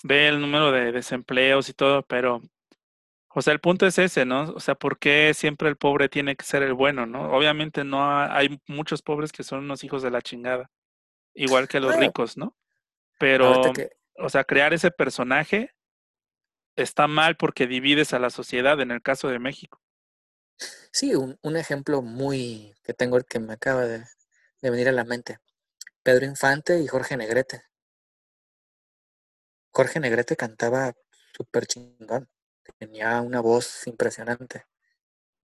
ve el número de desempleos y todo, pero, o sea, el punto es ese, ¿no? O sea, ¿por qué siempre el pobre tiene que ser el bueno, ¿no? Obviamente no hay muchos pobres que son unos hijos de la chingada, igual que los ricos, ¿no? Pero, o sea, crear ese personaje está mal porque divides a la sociedad en el caso de México. Sí, un, un ejemplo muy que tengo que me acaba de, venir a la mente. Pedro Infante y Jorge Negrete. Jorge Negrete cantaba súper chingón. Tenía una voz impresionante.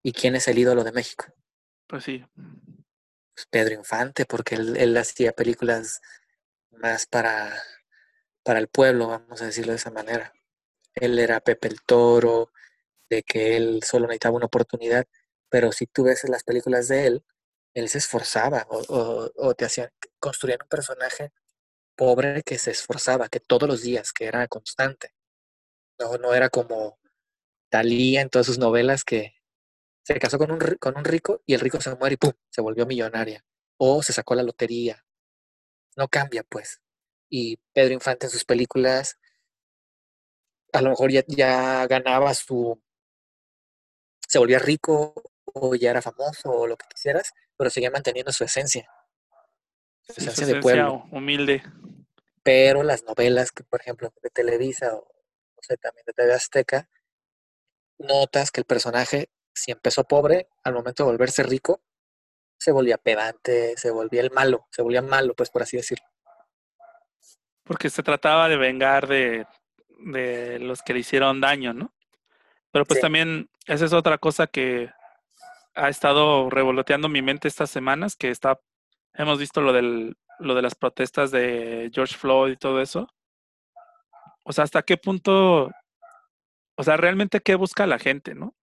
¿Y quién es el ídolo de México? Pues sí. Pues Pedro Infante, porque él, él hacía películas más para para el pueblo, vamos a decirlo de esa manera. Él era Pepe el Toro, de que él solo necesitaba una oportunidad, pero si tú ves las películas de él, él se esforzaba o, te hacía construir un personaje pobre que se esforzaba, que todos los días, que era constante. No, no era como Talía en todas sus novelas que se casó con un, con un rico y el rico se muere y ¡pum! se volvió millonaria. O se sacó la lotería. No cambia, pues y Pedro Infante en sus películas a lo mejor ya, ya ganaba su, se volvía rico o ya era famoso o lo que quisieras, pero seguía manteniendo su esencia. Esencia, de pueblo. Humilde. Pero las novelas que, por ejemplo, de Televisa o no sé, también de TV Azteca, notas que el personaje, si empezó pobre, al momento de volverse rico, se volvía pedante, se volvía el malo, se volvía malo, pues por así decirlo. Porque se trataba de vengar de, los que le hicieron daño, ¿no? Pero pues también esa es otra cosa que ha estado revoloteando mi mente estas semanas, que está, hemos visto lo del, lo de las protestas de George Floyd y todo eso. O sea, hasta qué punto, o sea, realmente qué busca la gente, ¿no?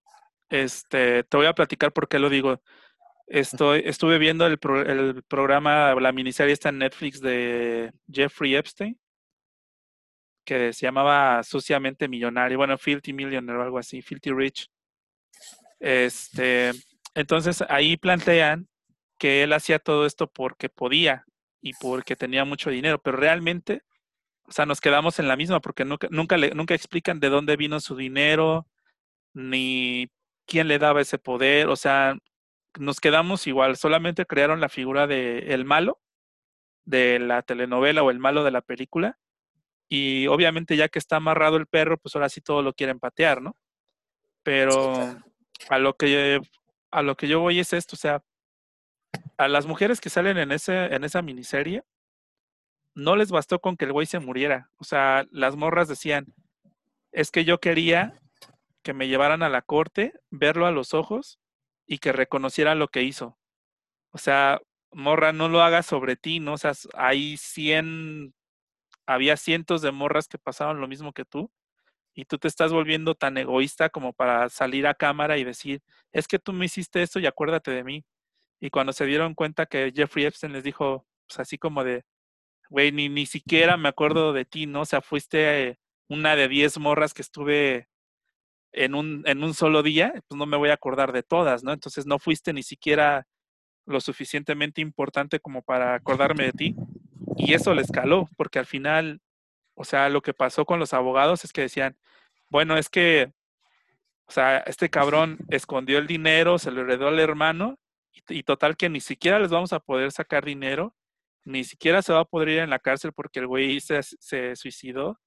Este, te voy a platicar por qué lo digo. Estoy, estuve viendo el, el programa, la miniserie está en Netflix de Jeffrey Epstein, que se llamaba Suciamente Millonario, bueno, Filthy Millionaire o algo así, Filthy Rich. Este, entonces ahí plantean que él hacía todo esto porque podía y porque tenía mucho dinero, pero realmente, o sea, nos quedamos en la misma porque nunca, nunca, le, nunca explican de dónde vino su dinero, ni quién le daba ese poder, o sea, nos quedamos igual, solamente crearon la figura de el malo de la telenovela o el malo de la película. Y obviamente ya que está amarrado el perro, pues ahora sí todo lo quieren patear, ¿no? Pero a lo que a lo que yo voy es esto, o sea, a las mujeres que salen en, ese, en esa miniserie, no les bastó con que el güey se muriera. O sea, las morras decían, es que yo quería que me llevaran a la corte, verlo a los ojos y que reconociera lo que hizo. O sea, morra, no lo hagas sobre ti, ¿no? O sea, hay 100, había cientos de morras que pasaban lo mismo que tú y tú te estás volviendo tan egoísta como para salir a cámara y decir, es que tú me hiciste esto y acuérdate de mí. Y cuando se dieron cuenta que Jeffrey Epstein les dijo, pues así como de, güey, ni, ni siquiera me acuerdo de ti, ¿no? O sea, fuiste una de diez morras que estuve en un, en un solo día, pues no me voy a acordar de todas, ¿no? Entonces no fuiste ni siquiera lo suficientemente importante como para acordarme de ti. Y eso le escaló, porque al final, o sea, lo que pasó con los abogados es que decían, bueno, es que, o sea, este cabrón escondió el dinero, se lo heredó al hermano, y, total que ni siquiera les vamos a poder sacar dinero, ni siquiera se va a poder ir en la cárcel porque el güey se, se suicidó,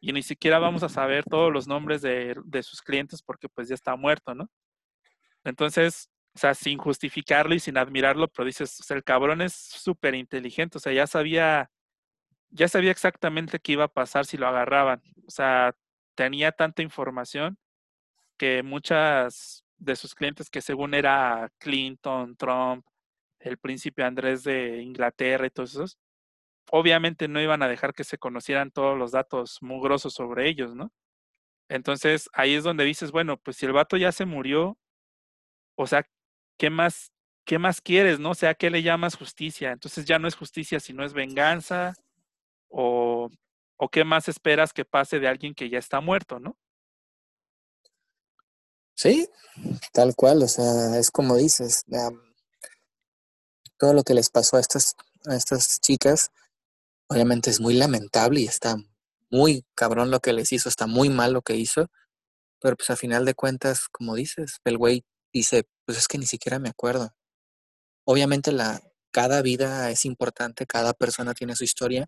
y ni siquiera vamos a saber todos los nombres de, de sus clientes porque pues ya está muerto, ¿no? Entonces, o sea, sin justificarlo y sin admirarlo, pero dices, o sea, el cabrón es súper inteligente, o sea, ya sabía, ya sabía exactamente qué iba a pasar si lo agarraban. O sea, tenía tanta información que muchas de sus clientes, que según era Clinton, Trump, el príncipe Andrés de Inglaterra y todos esos, obviamente no iban a dejar que se conocieran todos los datos mugrosos sobre ellos, ¿no? Entonces ahí es donde dices, bueno, pues si el vato ya se murió, o sea, ¿qué más, qué más quieres, no? O sea, ¿qué le llamas justicia? Entonces ya no es justicia, sino es venganza, o, o qué más esperas que pase de alguien que ya está muerto, ¿no? Sí, tal cual, o sea, es como dices, todo lo que les pasó a estas, a estas chicas, obviamente es muy lamentable y está muy cabrón lo que les hizo, está muy mal lo que hizo, pero pues a final de cuentas, como dices, el güey dice, pues es que ni siquiera me acuerdo. Obviamente la, cada vida es importante, cada persona tiene su historia,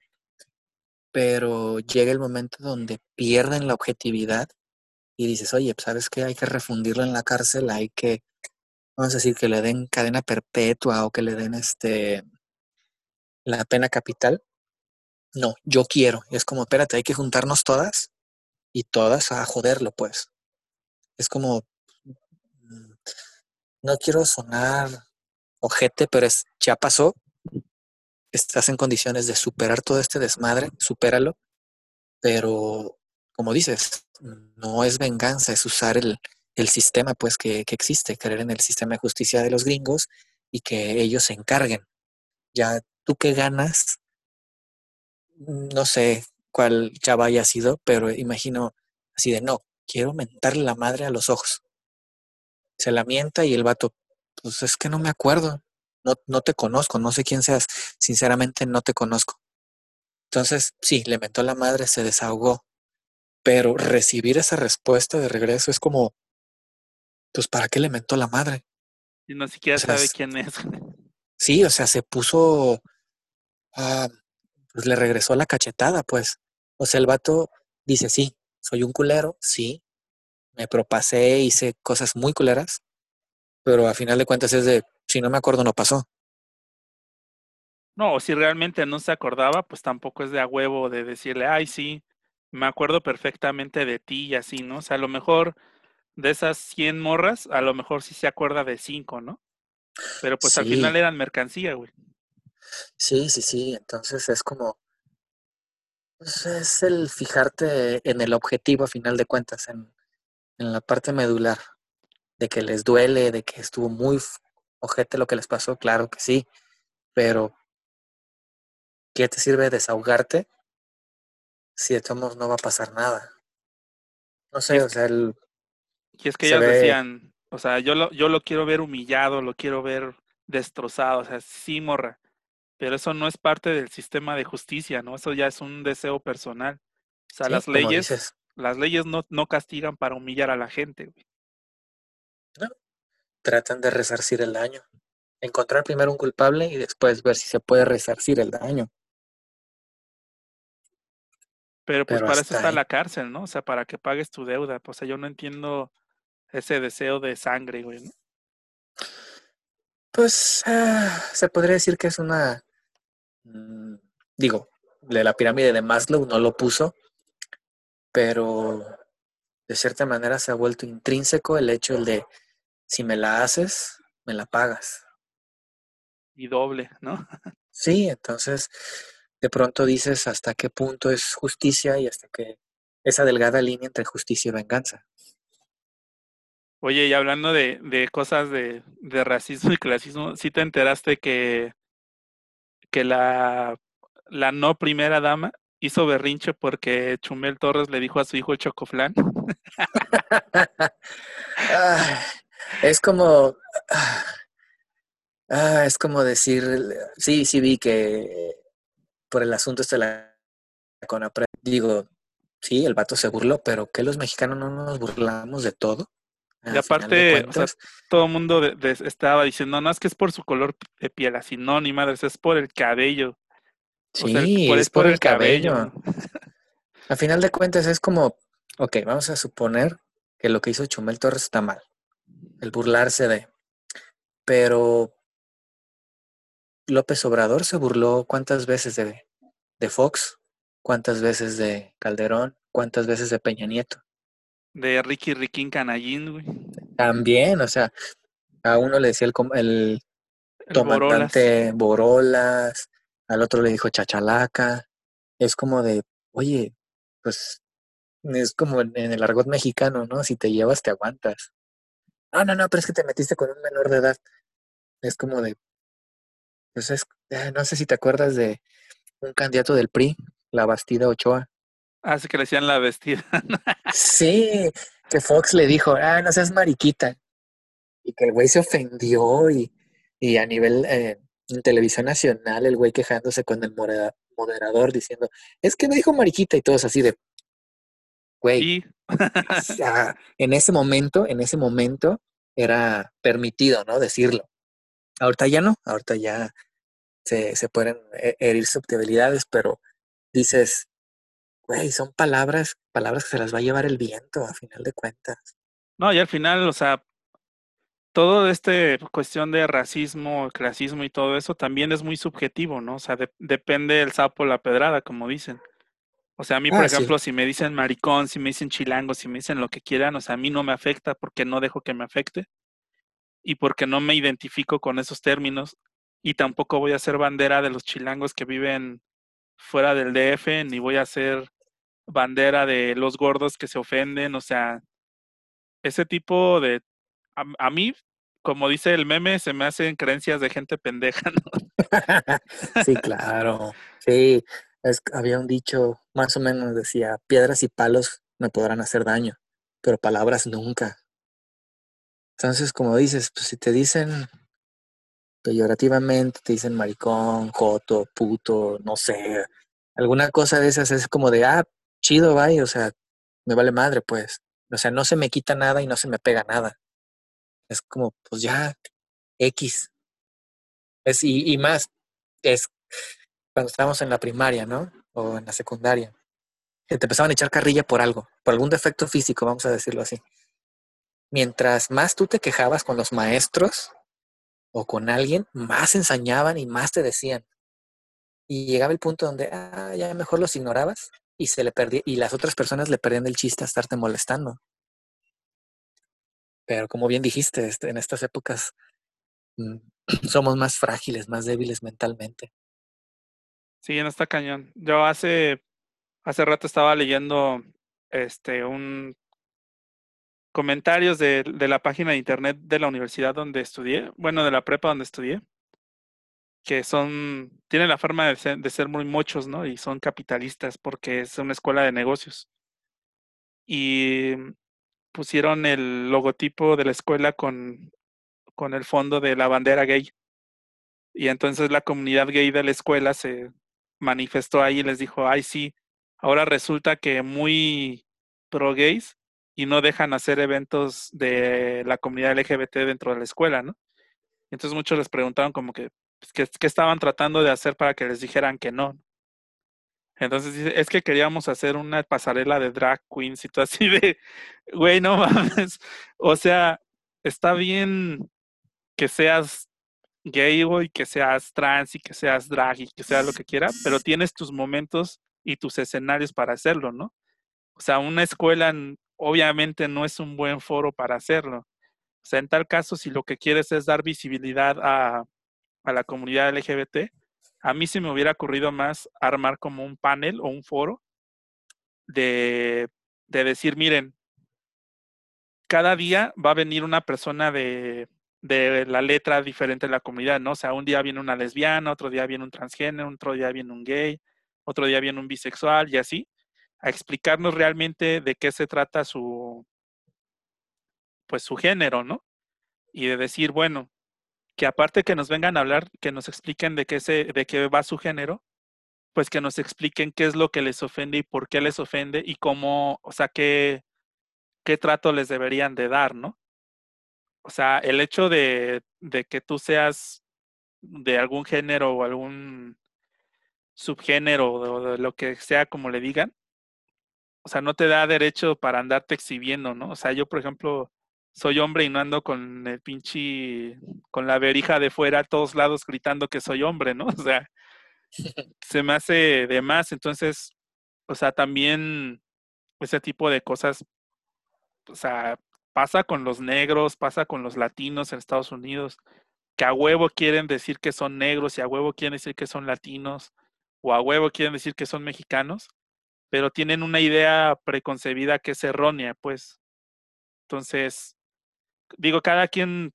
pero llega el momento donde pierden la objetividad y dices, oye, pues, ¿sabes qué? Hay que refundirlo en la cárcel, hay que, vamos a decir, que le den cadena perpetua o que le den este la pena capital. No, yo quiero. es como, espérate, hay que juntarnos todas y todas a joderlo, pues. Es como, no quiero sonar ojete, pero es, ya pasó. Estás en condiciones de superar todo este desmadre, supéralo. Pero, como dices, no es venganza, es usar el, el sistema pues que, que, existe, creer en el sistema de justicia de los gringos y que ellos se encarguen. Ya tú que ganas, no sé cuál ya haya sido, pero imagino así de no, quiero mentarle la madre a los ojos se lamenta y el vato, pues es que no me acuerdo, no, no te conozco, no sé quién seas, sinceramente no te conozco. Entonces, sí, le mentó la madre, se desahogó, pero recibir esa respuesta de regreso es como, pues, ¿para qué le mentó la madre? Y no siquiera sabe quién es. <laughs> Sí, o sea, se puso, ah, pues le regresó la cachetada, pues. O sea, el vato dice, sí, soy un culero, sí, me propasé, hice cosas muy culeras, pero a final de cuentas es de, si no me acuerdo, no pasó. No, o si realmente no se acordaba, pues tampoco es de a huevo de decirle, ay, sí, me acuerdo perfectamente de ti y así, ¿no? O sea, a lo mejor de esas 100 morras, a lo mejor sí se acuerda de 5, ¿no? Pero pues al final eran mercancía, güey. Sí, sí, sí, entonces es como, pues es el fijarte en el objetivo a final de cuentas, en, en la parte medular, de que les duele, de que estuvo muy ojete lo que les pasó, claro que sí, pero ¿qué te sirve desahogarte si todos no va a pasar nada? No sé, o sea, el, y es que ellos decían, o sea, yo lo, yo lo quiero ver humillado, lo quiero ver destrozado, o sea, sí, morra, pero eso no es parte del sistema de justicia, ¿no? Eso ya es un deseo personal. O sea, las leyes las leyes no, no castigan para humillar a la gente. No, tratan de resarcir el daño. Encontrar primero un culpable y después ver si se puede resarcir el daño. Pero pues para eso está la cárcel, ¿no? O sea, para que pagues tu deuda. O sea, yo no entiendo ese deseo de sangre, güey, ¿no? Pues ah, se podría decir que es una, mm, digo, de la pirámide de Maslow no lo puso, pero de cierta manera se ha vuelto intrínseco el hecho de si me la haces, me la pagas. Y doble, ¿no? Sí, entonces de pronto dices hasta qué punto es justicia y hasta qué esa delgada línea entre justicia y venganza. Oye, y hablando de, de cosas de, de, racismo y clasismo, ¿sí te enteraste que, que la, la no primera dama hizo berrinche porque Chumel Torres le dijo a su hijo el chocoflán? <laughs> es como... Ah, es como decir, sí, sí vi que por el asunto este de la CONAPRED, digo, sí, el vato se burló, pero que los mexicanos no nos burlamos de todo. Y aparte, todo el mundo estaba diciendo, no, es que es por su color de piel, así, no, ni madres, es por el cabello. Sí, es por, el, cabello. <laughs> A final de cuentas es como, ok, vamos a suponer que lo que hizo Chumel Torres está mal, el burlarse de, pero López Obrador se burló cuántas veces de, de Fox, cuántas veces de Calderón, cuántas veces de Peña Nieto de Ricky Riquín Canallín, güey. También, o sea, a uno le decía el, el, comandante Borolas. al otro le dijo Chachalaca. Es como de, oye, pues es como en, el argot mexicano, ¿no? Si te llevas, te aguantas. No, no, no, pero es que te metiste con un menor de edad. Es como de, pues es, eh, no sé si te acuerdas de un candidato del PRI, la Bastida Ochoa. Así que le decían la vestida. <laughs> sí, que Fox le dijo, ah, no seas mariquita. Y que el güey se ofendió y, y a nivel eh, en televisión nacional, el güey quejándose con el moderador diciendo, es que me dijo mariquita y todos así de, güey. en ese momento, en ese momento era permitido, ¿no? Decirlo. Ahorita ya no, ahorita ya se, se pueden herir susceptibilidades, pero dices, güey, son palabras, palabras que se las va a llevar el viento a final de cuentas. No, y al final, o sea, todo este cuestión de racismo, clasismo y todo eso también es muy subjetivo, ¿no? O sea, depende del sapo la pedrada, como dicen. O sea, a mí, por ah, ejemplo, si me dicen maricón, si me dicen chilango, si me dicen lo que quieran, o sea, a mí no me afecta porque no dejo que me afecte y porque no me identifico con esos términos y tampoco voy a ser bandera de los chilangos que viven fuera del DF, ni voy a ser bandera de los gordos que se ofenden, o sea, ese tipo de... A, mí, como dice el meme, se me hacen creencias de gente pendeja, <laughs> ¿no? sí, claro. Sí, es, había un dicho, más o menos decía, piedras y palos me podrán hacer daño, pero palabras nunca. Entonces, como dices, pues si te dicen peyorativamente, te dicen maricón, joto, puto, no sé, alguna cosa de esas es como de, ah, chido, bye, o sea, me vale madre, pues. O sea, no se me quita nada y no se me pega nada. Es como, pues ya, X. Es, y, y más, es cuando estábamos en la primaria, ¿no? O en la secundaria. Te empezaban a echar carrilla por algo, por algún defecto físico, vamos a decirlo así. Mientras más tú te quejabas con los maestros o con alguien, más ensañaban y más te decían. Y llegaba el punto donde, ah, ya mejor los ignorabas y se le perdía, y las otras personas le perdían el chiste a estarte molestando. Pero como bien dijiste, este, en estas épocas mm, <clears throat> somos más frágiles, más débiles mentalmente. Sí, en esta cañón. Yo hace, hace rato estaba leyendo este un comentarios de, la página de internet de la universidad donde estudié, bueno, de la prepa donde estudié, que son, tienen la forma de ser, de ser, muy muchos, ¿no? Y son capitalistas porque es una escuela de negocios. Y pusieron el logotipo de la escuela con, con el fondo de la bandera gay. Y entonces la comunidad gay de la escuela se manifestó ahí y les dijo, ay sí, ahora resulta que muy pro gays y no dejan hacer eventos de la comunidad LGBT dentro de la escuela, ¿no? Entonces muchos les preguntaron como que, pues, que, estaban tratando de hacer para que les dijeran que no. Entonces es que queríamos hacer una pasarela de drag queens y todo así de, güey, no mames. O sea, está bien que seas gay, güey, que seas trans y que seas drag y que sea lo que quiera, pero tienes tus momentos y tus escenarios para hacerlo, ¿no? O sea, una escuela obviamente no es un buen foro para hacerlo. O sea, en tal caso, si lo que quieres es dar visibilidad a, a la comunidad LGBT, a mí se me hubiera ocurrido más armar como un panel o un foro de, de decir, miren, cada día va a venir una persona de, de la letra diferente de la comunidad, ¿no? O sea, un día viene una lesbiana, otro día viene un transgénero, otro día viene un gay, otro día viene un bisexual y así, a explicarnos realmente de qué se trata su, pues su género, ¿no? Y de decir, bueno, que aparte que nos vengan a hablar, que nos expliquen de qué, se, de qué va su género, pues que nos expliquen qué es lo que les ofende y por qué les ofende y cómo, o sea, qué, qué trato les deberían de dar, ¿no? O sea, el hecho de, de que tú seas de algún género o algún subgénero o de lo que sea como le digan, o sea, no te da derecho para andarte exhibiendo, ¿no? O sea, yo, por ejemplo, soy hombre y no ando con el pinche, con la verija de fuera a todos lados gritando que soy hombre, ¿no? <laughs> O sea, se me hace de más. Entonces, o sea, también ese tipo de cosas, o sea, pasa con los negros, pasa con los latinos en Estados Unidos, que a huevo quieren decir que son negros y a huevo quieren decir que son latinos o a huevo quieren decir que son mexicanos, pero tienen una idea preconcebida que es errónea, pues. Entonces, digo, cada quien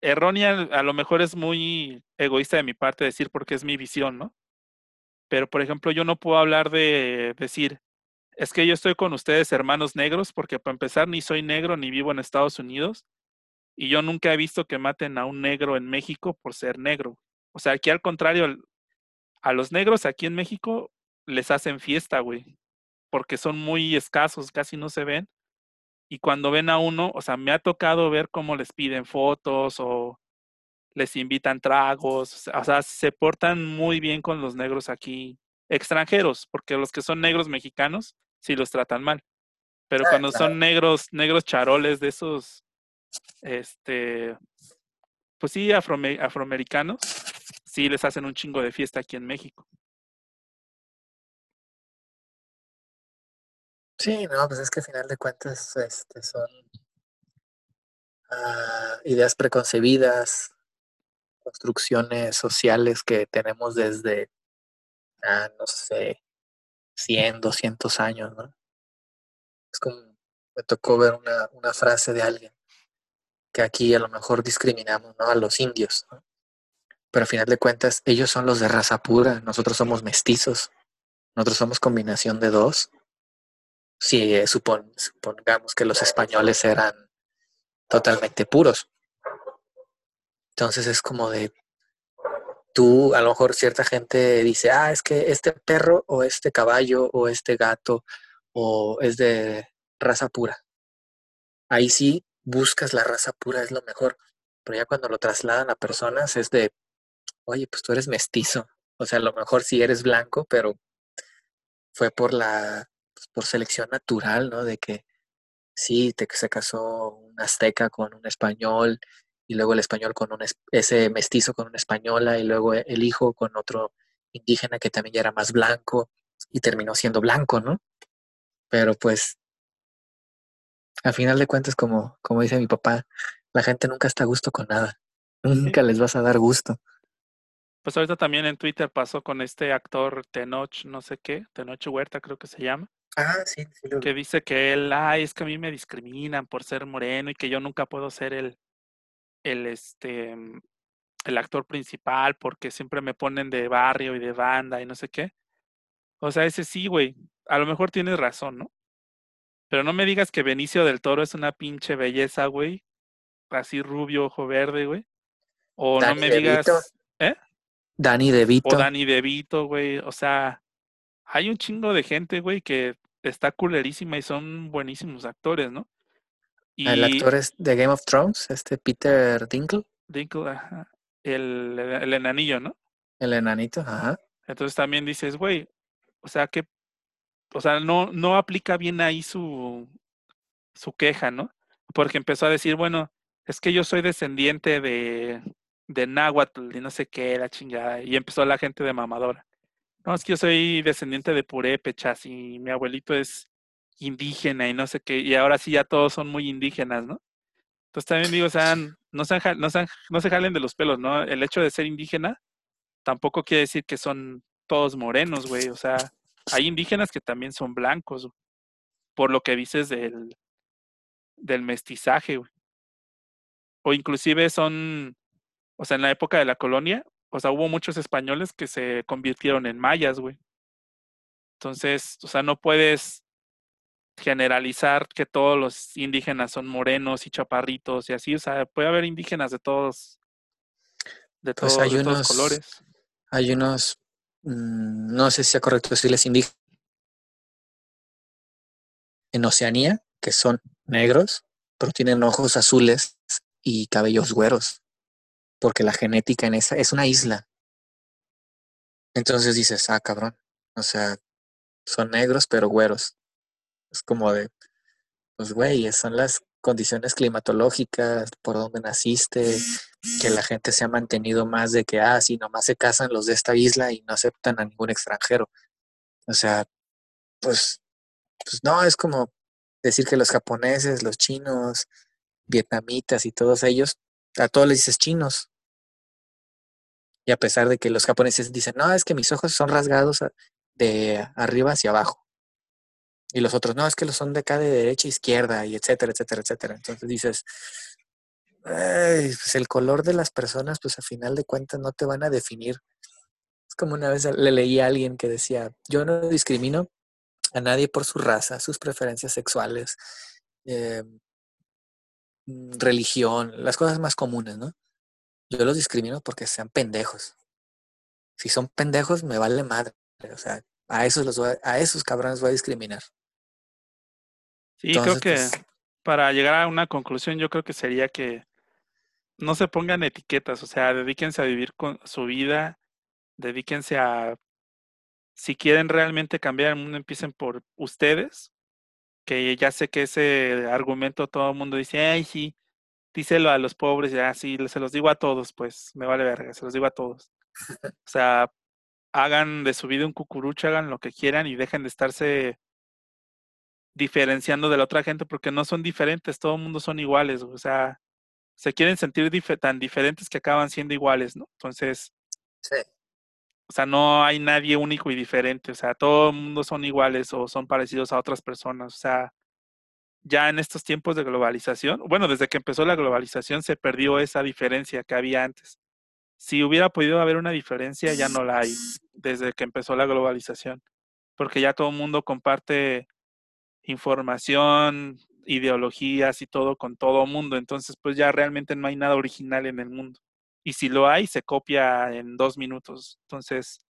errónea a lo mejor es muy egoísta de mi parte decir porque es mi visión, ¿no? Pero, por ejemplo, yo no puedo hablar de decir, es que yo estoy con ustedes, hermanos negros, porque para empezar ni soy negro ni vivo en Estados Unidos. Y yo nunca he visto que maten a un negro en México por ser negro. O sea, aquí al contrario, a los negros aquí en México les hacen fiesta, güey. Porque son muy escasos, casi no se ven y cuando ven a uno, o sea, me ha tocado ver cómo les piden fotos o les invitan tragos, o sea, se portan muy bien con los negros aquí, extranjeros, porque los que son negros mexicanos sí los tratan mal. Pero cuando son negros, negros charoles de esos, este, pues sí, afroamericanos, sí les hacen un chingo de fiesta aquí en México. Sí, no, pues es que al final de cuentas este, son ah, ideas preconcebidas, construcciones sociales que tenemos desde, ah, no sé, 100, 200 años, ¿no? Es como, me tocó ver una, una frase de alguien que aquí a lo mejor discriminamos, ¿no? A los indios, ¿no? Pero al final de cuentas, ellos son los de raza pura, nosotros somos mestizos, nosotros somos combinación de dos si eh, supongamos que los españoles eran totalmente puros. Entonces es como de, tú, a lo mejor cierta gente dice, ah, es que este perro o este caballo o este gato o es de raza pura. Ahí sí buscas la raza pura, es lo mejor. Pero ya cuando lo trasladan a personas es de, oye, pues tú eres mestizo. O sea, a lo mejor sí eres blanco, pero fue por la pues, por selección natural, ¿no? De que sí, te, se casó un azteca con un español y luego el español con un, ese mestizo con una española y luego el hijo con otro indígena que también ya era más blanco y terminó siendo blanco, ¿no? Pero pues, al final de cuentas, como, como dice mi papá, la gente nunca está a gusto con nada. Nunca les vas a dar gusto. Pues ahorita también en Twitter pasó con este actor Tenoch, no sé qué, Tenoch Huerta creo que se llama, Ah, sí, sí. Que dice que él, ay, es que a mí me discriminan por ser moreno y que yo nunca puedo ser el, el, este, mm, el actor principal porque siempre me ponen de barrio y de banda y no sé qué. O sea, ese sí, güey. A lo mejor tienes razón, ¿no? Pero no me digas que Benicio del Toro es una pinche belleza, güey. Así rubio, ojo verde, güey. O no me digas. ¿Eh? Dani DeVito. O Dani DeVito, güey. O sea, hay un chingo de gente, güey, que está culerísima y son buenísimos actores, ¿no? Y el actor es de Game of Thrones, este Peter Dinkle. Dinkle, ajá. El, el enanillo, ¿no? El enanito, ajá. Entonces también dices, güey, o sea que, o sea, no, no aplica bien ahí su, su queja, ¿no? Porque empezó a decir, bueno, es que yo soy descendiente de, de náhuatl y no sé qué, la chingada. Y empezó la gente de mamadora. No, es que yo soy descendiente de purépechas y mi abuelito es indígena y no sé qué. Y ahora sí ya todos son muy indígenas, ¿no? Entonces también digo, o sea, no se, no, no se jalen de los pelos, ¿no? El hecho de ser indígena tampoco quiere decir que son todos morenos, güey. O sea, hay indígenas que también son blancos, por lo que dices del, del mestizaje, güey. O inclusive son, o sea, en la época de la colonia, o sea, hubo muchos españoles que se convirtieron en mayas, güey. Entonces, o sea, no puedes generalizar que todos los indígenas son morenos y chaparritos y así, o sea, puede haber indígenas de todos, de pues todos, los colores. Hay unos, mm, no sé si sea correcto decirles indígenas, en Oceanía, que son negros, pero tienen ojos azules y cabellos güeros, porque la genética en esa es una isla. Entonces dices, ah, cabrón, o sea, son negros pero güeros. Es como de, pues güey, son las condiciones climatológicas, por donde naciste, que la gente se ha mantenido más de que, ah, sí, nomás se casan los de esta isla y no aceptan a ningún extranjero. O sea, pues, pues no, es como decir que los japoneses, los chinos, vietnamitas y todos ellos, a todos les dices chinos. Y a pesar de que los japoneses dicen, no, es que mis ojos son rasgados de arriba hacia abajo. Y los otros, no, es que los son de acá de derecha a izquierda, y etcétera, etcétera, etcétera. Entonces dices, pues el color de las personas, pues a final de cuentas no te van a definir. Es como una vez le leí a alguien que decía, yo no discrimino a nadie por su raza, sus preferencias sexuales, eh, religión, las cosas más comunes, ¿no? Yo los discrimino porque sean pendejos. Si son pendejos, me vale madre. O sea, a esos, los a, esos cabrones voy a discriminar. Sí, creo que pues para llegar a una conclusión, yo creo que sería que no se pongan etiquetas, o sea, dedíquense a vivir con su vida, dedíquense a, si quieren realmente cambiar el mundo, empiecen por ustedes, que ya sé que ese argumento todo el mundo dice, ay, sí, díselo a los pobres, ya sí, se los digo a todos, pues me vale verga, se los digo a todos. <laughs> O sea, hagan de su vida un cucurucho, hagan lo que quieran y dejen de estarse diferenciando de la otra gente porque no son diferentes, todo el mundo son iguales, o sea, se quieren sentir tan diferentes que acaban siendo iguales, ¿no? Entonces, sí. o sea, no hay nadie único y diferente, o sea, todo el mundo son iguales o son parecidos a otras personas, o sea, ya en estos tiempos de globalización, bueno, desde que empezó la globalización se perdió esa diferencia que había antes. Si hubiera podido haber una diferencia, ya no la hay desde que empezó la globalización, porque ya todo el mundo comparte información, ideologías y todo con todo mundo. Entonces, pues ya realmente no hay nada original en el mundo. Y si lo hay, se copia en dos minutos. Entonces,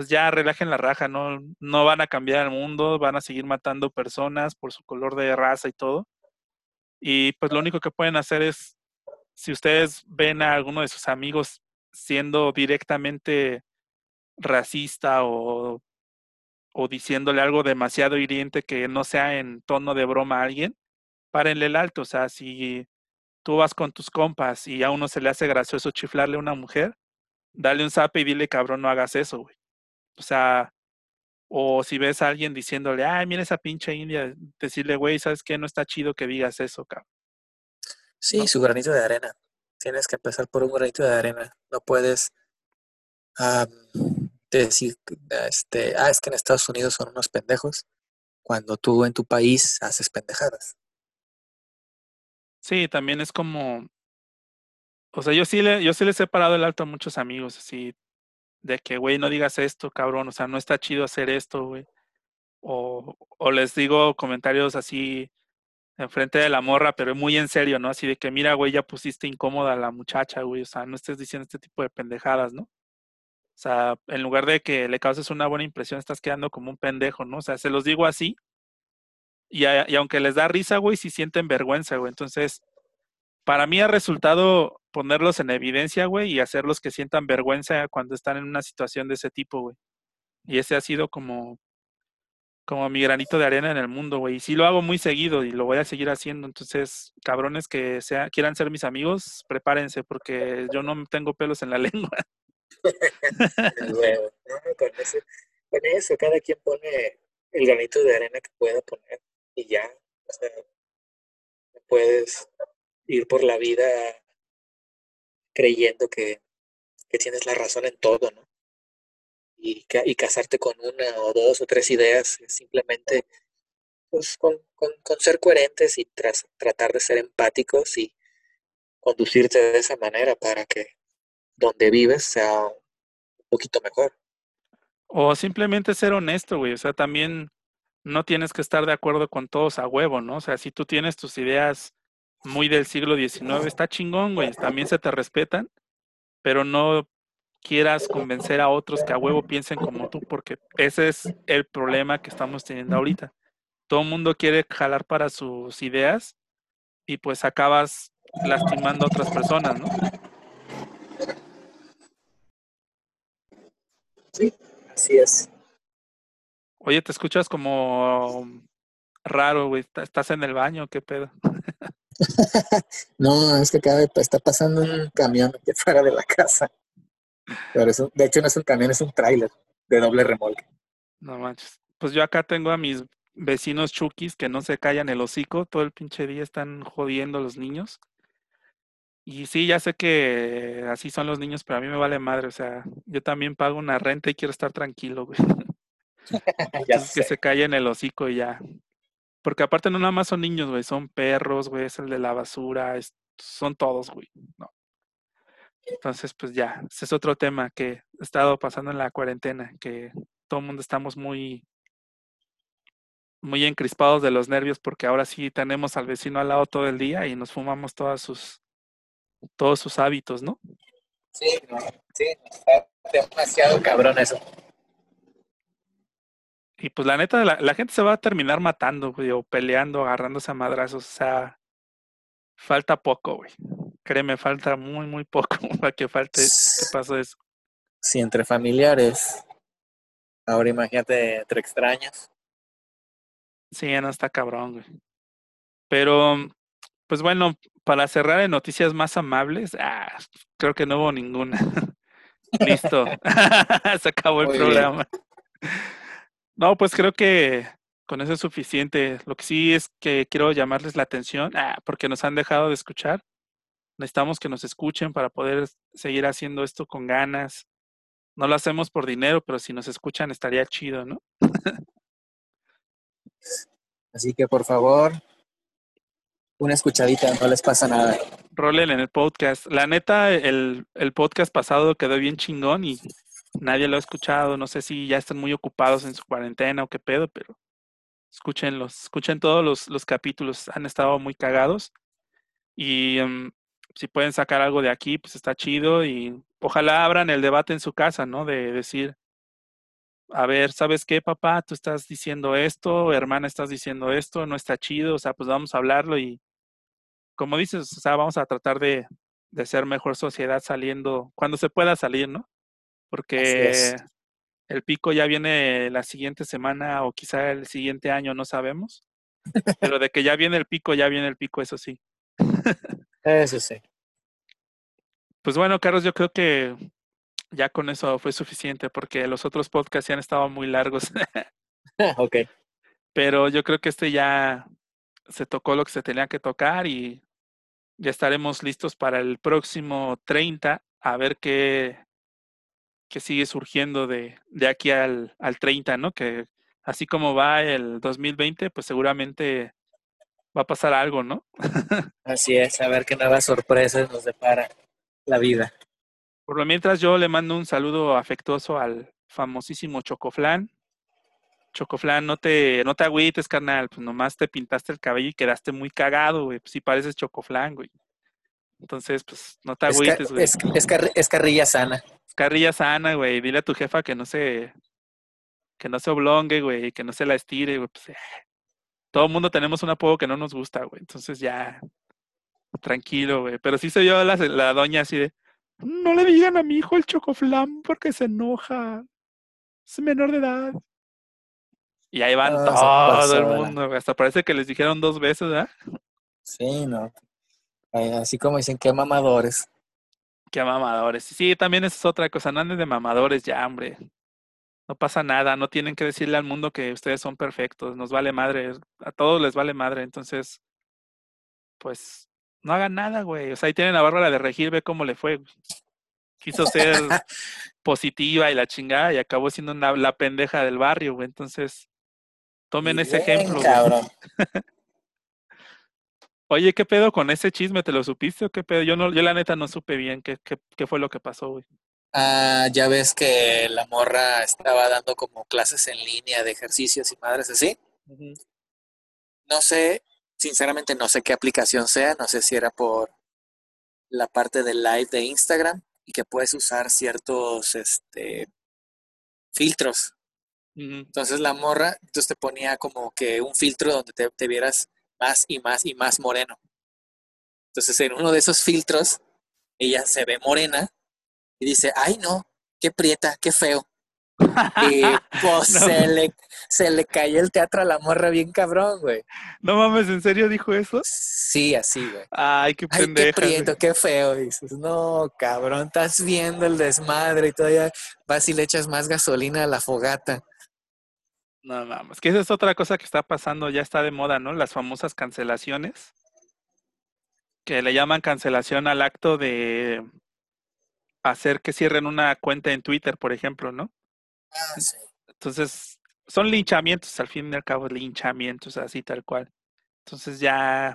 pues ya relajen la raja, no, no van a cambiar el mundo, van a seguir matando personas por su color de raza y todo. Y pues lo único que pueden hacer es, si ustedes ven a alguno de sus amigos siendo directamente racista o o diciéndole algo demasiado hiriente que no sea en tono de broma a alguien, párenle el alto. O sea, si tú vas con tus compas y a uno se le hace gracioso chiflarle a una mujer, dale un zape y dile, cabrón, no hagas eso, güey. O sea, o si ves a alguien diciéndole, ay, mira esa pinche india, decirle, güey, ¿sabes qué? No está chido que digas eso, cabrón. Sí, su granito de arena. Tienes que empezar por un granito de arena. No puedes decir, este, ah, es que en Estados Unidos son unos pendejos, cuando tú en tu país haces pendejadas. Sí, también es como, o sea, yo sí le, yo sí les he parado el alto a muchos amigos, así, de que, güey, no digas esto, cabrón, o sea, no está chido hacer esto, güey. O, o les digo comentarios así enfrente de la morra, pero muy en serio, ¿no? Así de que, mira, güey, ya pusiste incómoda a la muchacha, güey, o sea, no estés diciendo este tipo de pendejadas, ¿no? O sea, en lugar de que le causes una buena impresión, estás quedando como un pendejo, ¿no? O sea, se los digo así. Y, y aunque les da risa, güey, si sienten vergüenza, güey. Entonces, para mí ha resultado ponerlos en evidencia, güey, y hacerlos que sientan vergüenza cuando están en una situación de ese tipo, güey. Y ese ha sido como, como mi granito de arena en el mundo, güey. Y sí lo hago muy seguido y lo voy a seguir haciendo. Entonces, cabrones que sea, quieran ser mis amigos, prepárense porque yo no tengo pelos en la <laughs> lengua. <laughs> con, eso, con eso, cada quien pone el granito de arena que pueda poner y ya. O sea, puedes ir por la vida creyendo que, que tienes la razón en todo, ¿no? y, casarte con una o dos o tres ideas, simplemente pues, con, con, ser coherentes y tras, tratar de ser empáticos y conducirte de esa manera para que donde vives sea un poquito mejor. O simplemente ser honesto, güey. O sea, también no tienes que estar de acuerdo con todos a huevo, ¿no? O sea, si tú tienes tus ideas muy del siglo XIX, está chingón, güey. También se te respetan, pero no quieras convencer a otros que a huevo piensen como tú, porque ese es el problema que estamos teniendo ahorita. Todo el mundo quiere jalar para sus ideas y pues acabas lastimando a otras personas, ¿no? Sí, así es. Oye, te escuchas como raro, güey. ¿Estás en el baño? ¿Qué pedo? <laughs> <laughs> no, es que acá está pasando un camión aquí fuera de la casa. Pero eso, de hecho no es un camión, es un tráiler de doble remolque. No manches. Pues yo acá tengo a mis vecinos chukis que no se callan el hocico, todo el pinche día están jodiendo a los niños. Y sí, ya sé que así son los niños, pero a mí me vale madre, o sea, yo también pago una renta y quiero estar tranquilo, güey. <laughs> Entonces, que se callen el hocico y ya. Porque aparte no nada más son niños, güey, son perros, güey, es el de la basura, son todos, güey. No. Entonces, pues ya, ese es otro tema que ha estado pasando en la cuarentena, que todo el mundo estamos muy, muy encrispados de los nervios porque ahora sí tenemos al vecino al lado todo el día y nos fumamos todas sus, todos sus hábitos, ¿no? Sí, sí, está demasiado cabrón eso. Y pues la neta, la, la gente se va a terminar matando, güey, o peleando, agarrándose a madrazos, o sea, falta poco, güey créeme, falta muy, muy poco <laughs> para que falte que pase eso. Sí, entre familiares. Ahora imagínate entre extraños. Sí, no está cabrón, güey. Pero, pues bueno, para cerrar en noticias más amables, ah, creo que no hubo ninguna. <laughs> Listo. <laughs> Se acabó el programa. No, pues creo que con eso es suficiente. Lo que sí es que quiero llamarles la atención, ah, porque nos han dejado de escuchar. Necesitamos que nos escuchen para poder seguir haciendo esto con ganas. No lo hacemos por dinero, pero si nos escuchan estaría chido, ¿no? Así que por favor, una escuchadita, no les pasa nada. Rolen en el podcast. La neta, el, el podcast pasado quedó bien chingón y nadie lo ha escuchado. No sé si ya están muy ocupados en su cuarentena o qué pedo, pero escúchenlos, escuchen todos los, los capítulos, han estado muy cagados. Y em, si pueden sacar algo de aquí, pues está chido y ojalá abran el debate en su casa, ¿no? De decir, a ver, ¿sabes qué, papá? Tú estás diciendo esto, hermana, estás diciendo esto, no está chido, o sea, pues vamos a hablarlo y, como dices, o sea, vamos a tratar de, de ser mejor sociedad saliendo, cuando se pueda salir, ¿no? Porque el pico ya viene la siguiente semana o quizá el siguiente año, no sabemos. Pero de que ya viene el pico, ya viene el pico, eso sí. <laughs> Eso sí. Pues bueno, Carlos, yo creo que ya con eso fue suficiente porque los otros podcasts ya han estado muy largos. <laughs> <laughs> ok. Pero yo creo que este ya se tocó lo que se tenía que tocar y ya estaremos listos para el próximo 30 a ver qué, qué sigue surgiendo de, de aquí al, al 30, ¿no? Que así como va el 2020, pues seguramente va a pasar algo, ¿no? <laughs> Así es, a ver qué nuevas sorpresas nos depara la vida. Por lo mientras yo le mando un saludo afectuoso al famosísimo Chocoflan. Chocoflan, no te, no te agüites, carnal, pues nomás te pintaste el cabello y quedaste muy cagado, güey. Pues sí pareces Chocoflan, güey. Entonces, pues no te agüites, güey. Es, es, carrilla sana. Carrilla sana, güey. Dile a tu jefa que no se, que no se oblongue, güey, que no se la estire, güey. Pues, todo el mundo tenemos un apodo que no nos gusta, güey. Entonces ya, tranquilo, güey. Pero sí se vio la, la doña así de, no le digan a mi hijo el chocoflam porque se enoja. Es menor de edad. Y ahí van No, se todo pasó el mundo, güey. Hasta parece que les dijeron dos veces, ¿verdad? Sí, no. Así como dicen, qué mamadores. Qué mamadores. Sí, también esa es otra cosa. No anden de mamadores ya, hombre. No pasa nada. No tienen que decirle al mundo que ustedes son perfectos. Nos vale madre. A todos les vale madre. Entonces, pues, no hagan nada, güey. O sea, ahí tienen a Bárbara de Regir, ve cómo le fue. güey. Quiso ser positiva y la chingada y acabó siendo una- la pendeja del barrio, güey. Entonces, tomen ese ejemplo. güey. <laughs> Oye, ¿qué pedo con ese chisme? ¿Te lo supiste o qué pedo? Yo no, yo la neta no supe bien qué, qué, qué fue lo que pasó, güey. Ah, ya ves que la morra estaba dando como clases en línea de ejercicios y madres así. No sé, sinceramente no sé qué aplicación sea, no sé si era por la parte del live de Instagram y que puedes usar ciertos este, filtros. Entonces la morra, entonces te ponía como que un filtro donde te, te vieras más y más y más moreno. Entonces en uno de esos filtros, ella se ve morena y dice, ay no, qué prieta, qué feo. <laughs> Y pues No. se, le, se le cayó el teatro a la morra bien cabrón, güey. No mames, ¿en serio dijo eso? Sí, así, güey. Ay, qué Ay, qué pendeja. güey. prieto, qué feo. Y dices, no, cabrón, estás viendo el desmadre y todavía vas y le echas más gasolina a la fogata. No mames, que esa es otra cosa que está pasando, ya está de moda, ¿no? Las famosas cancelaciones. Que le llaman cancelación al acto de hacer que cierren una cuenta en Twitter, por ejemplo, ¿no? Ah, sí. Entonces, son linchamientos, al fin y al cabo, linchamientos, así tal cual. Entonces ya,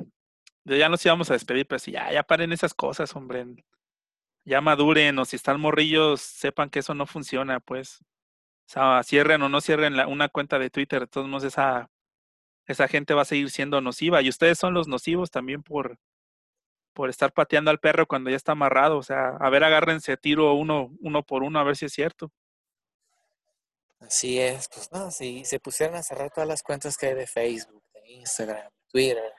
ya nos íbamos a despedir, pero sí, ya, ya paren esas cosas, hombre. Ya maduren, o si están morrillos, sepan que eso no funciona, pues. O sea, cierren o no cierren una cuenta de Twitter, de todos modos esa, esa gente va a seguir siendo nociva. Y ustedes son los nocivos también por, por estar pateando al perro cuando ya está amarrado. O sea, a ver, agárrense a tiro uno, uno por uno, a ver si es cierto. Así es, pues no, si se pusieran a cerrar todas las cuentas que hay de Facebook, de Instagram, Twitter,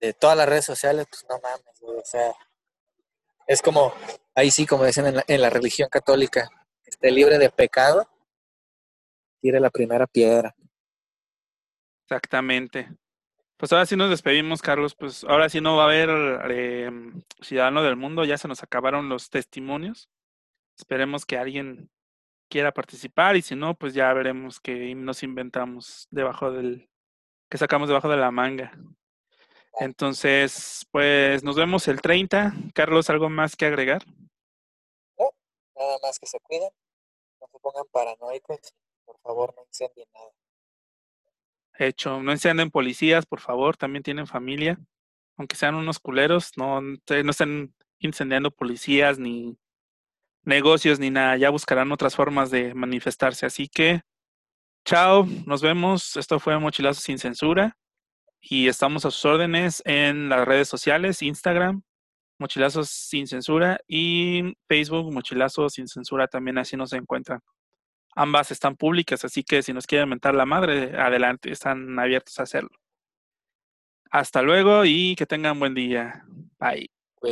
de todas las redes sociales, pues no mames, güey, o sea, es como, ahí sí, como dicen en la, en la religión católica, esté libre de pecado, tire la primera piedra. Exactamente. Pues ahora sí nos despedimos, Carlos. Pues ahora sí no va a haber eh, Ciudadano del Mundo, ya se nos acabaron los testimonios. Esperemos que alguien quiera participar y si no, pues ya veremos qué nos inventamos debajo del, que sacamos debajo de la manga. Entonces, pues nos vemos el 30. Carlos, ¿algo más que agregar? Nada más que se cuiden, no se pongan paranoicos, por favor no incendien nada. Hecho, no encienden policías, por favor, también tienen familia. Aunque sean unos culeros, no, no estén incendiando policías ni negocios ni nada. Ya buscarán otras formas de manifestarse. Así que, chao, nos vemos. Esto fue Mochilazo sin censura. Y estamos a sus órdenes en las redes sociales, Instagram, Mochilazos sin censura y Facebook, Mochilazos sin censura, también así nos encuentran. Ambas están públicas, así que si nos quieren mentar la madre, adelante, están abiertos a hacerlo. Hasta luego y que tengan buen día. Bye.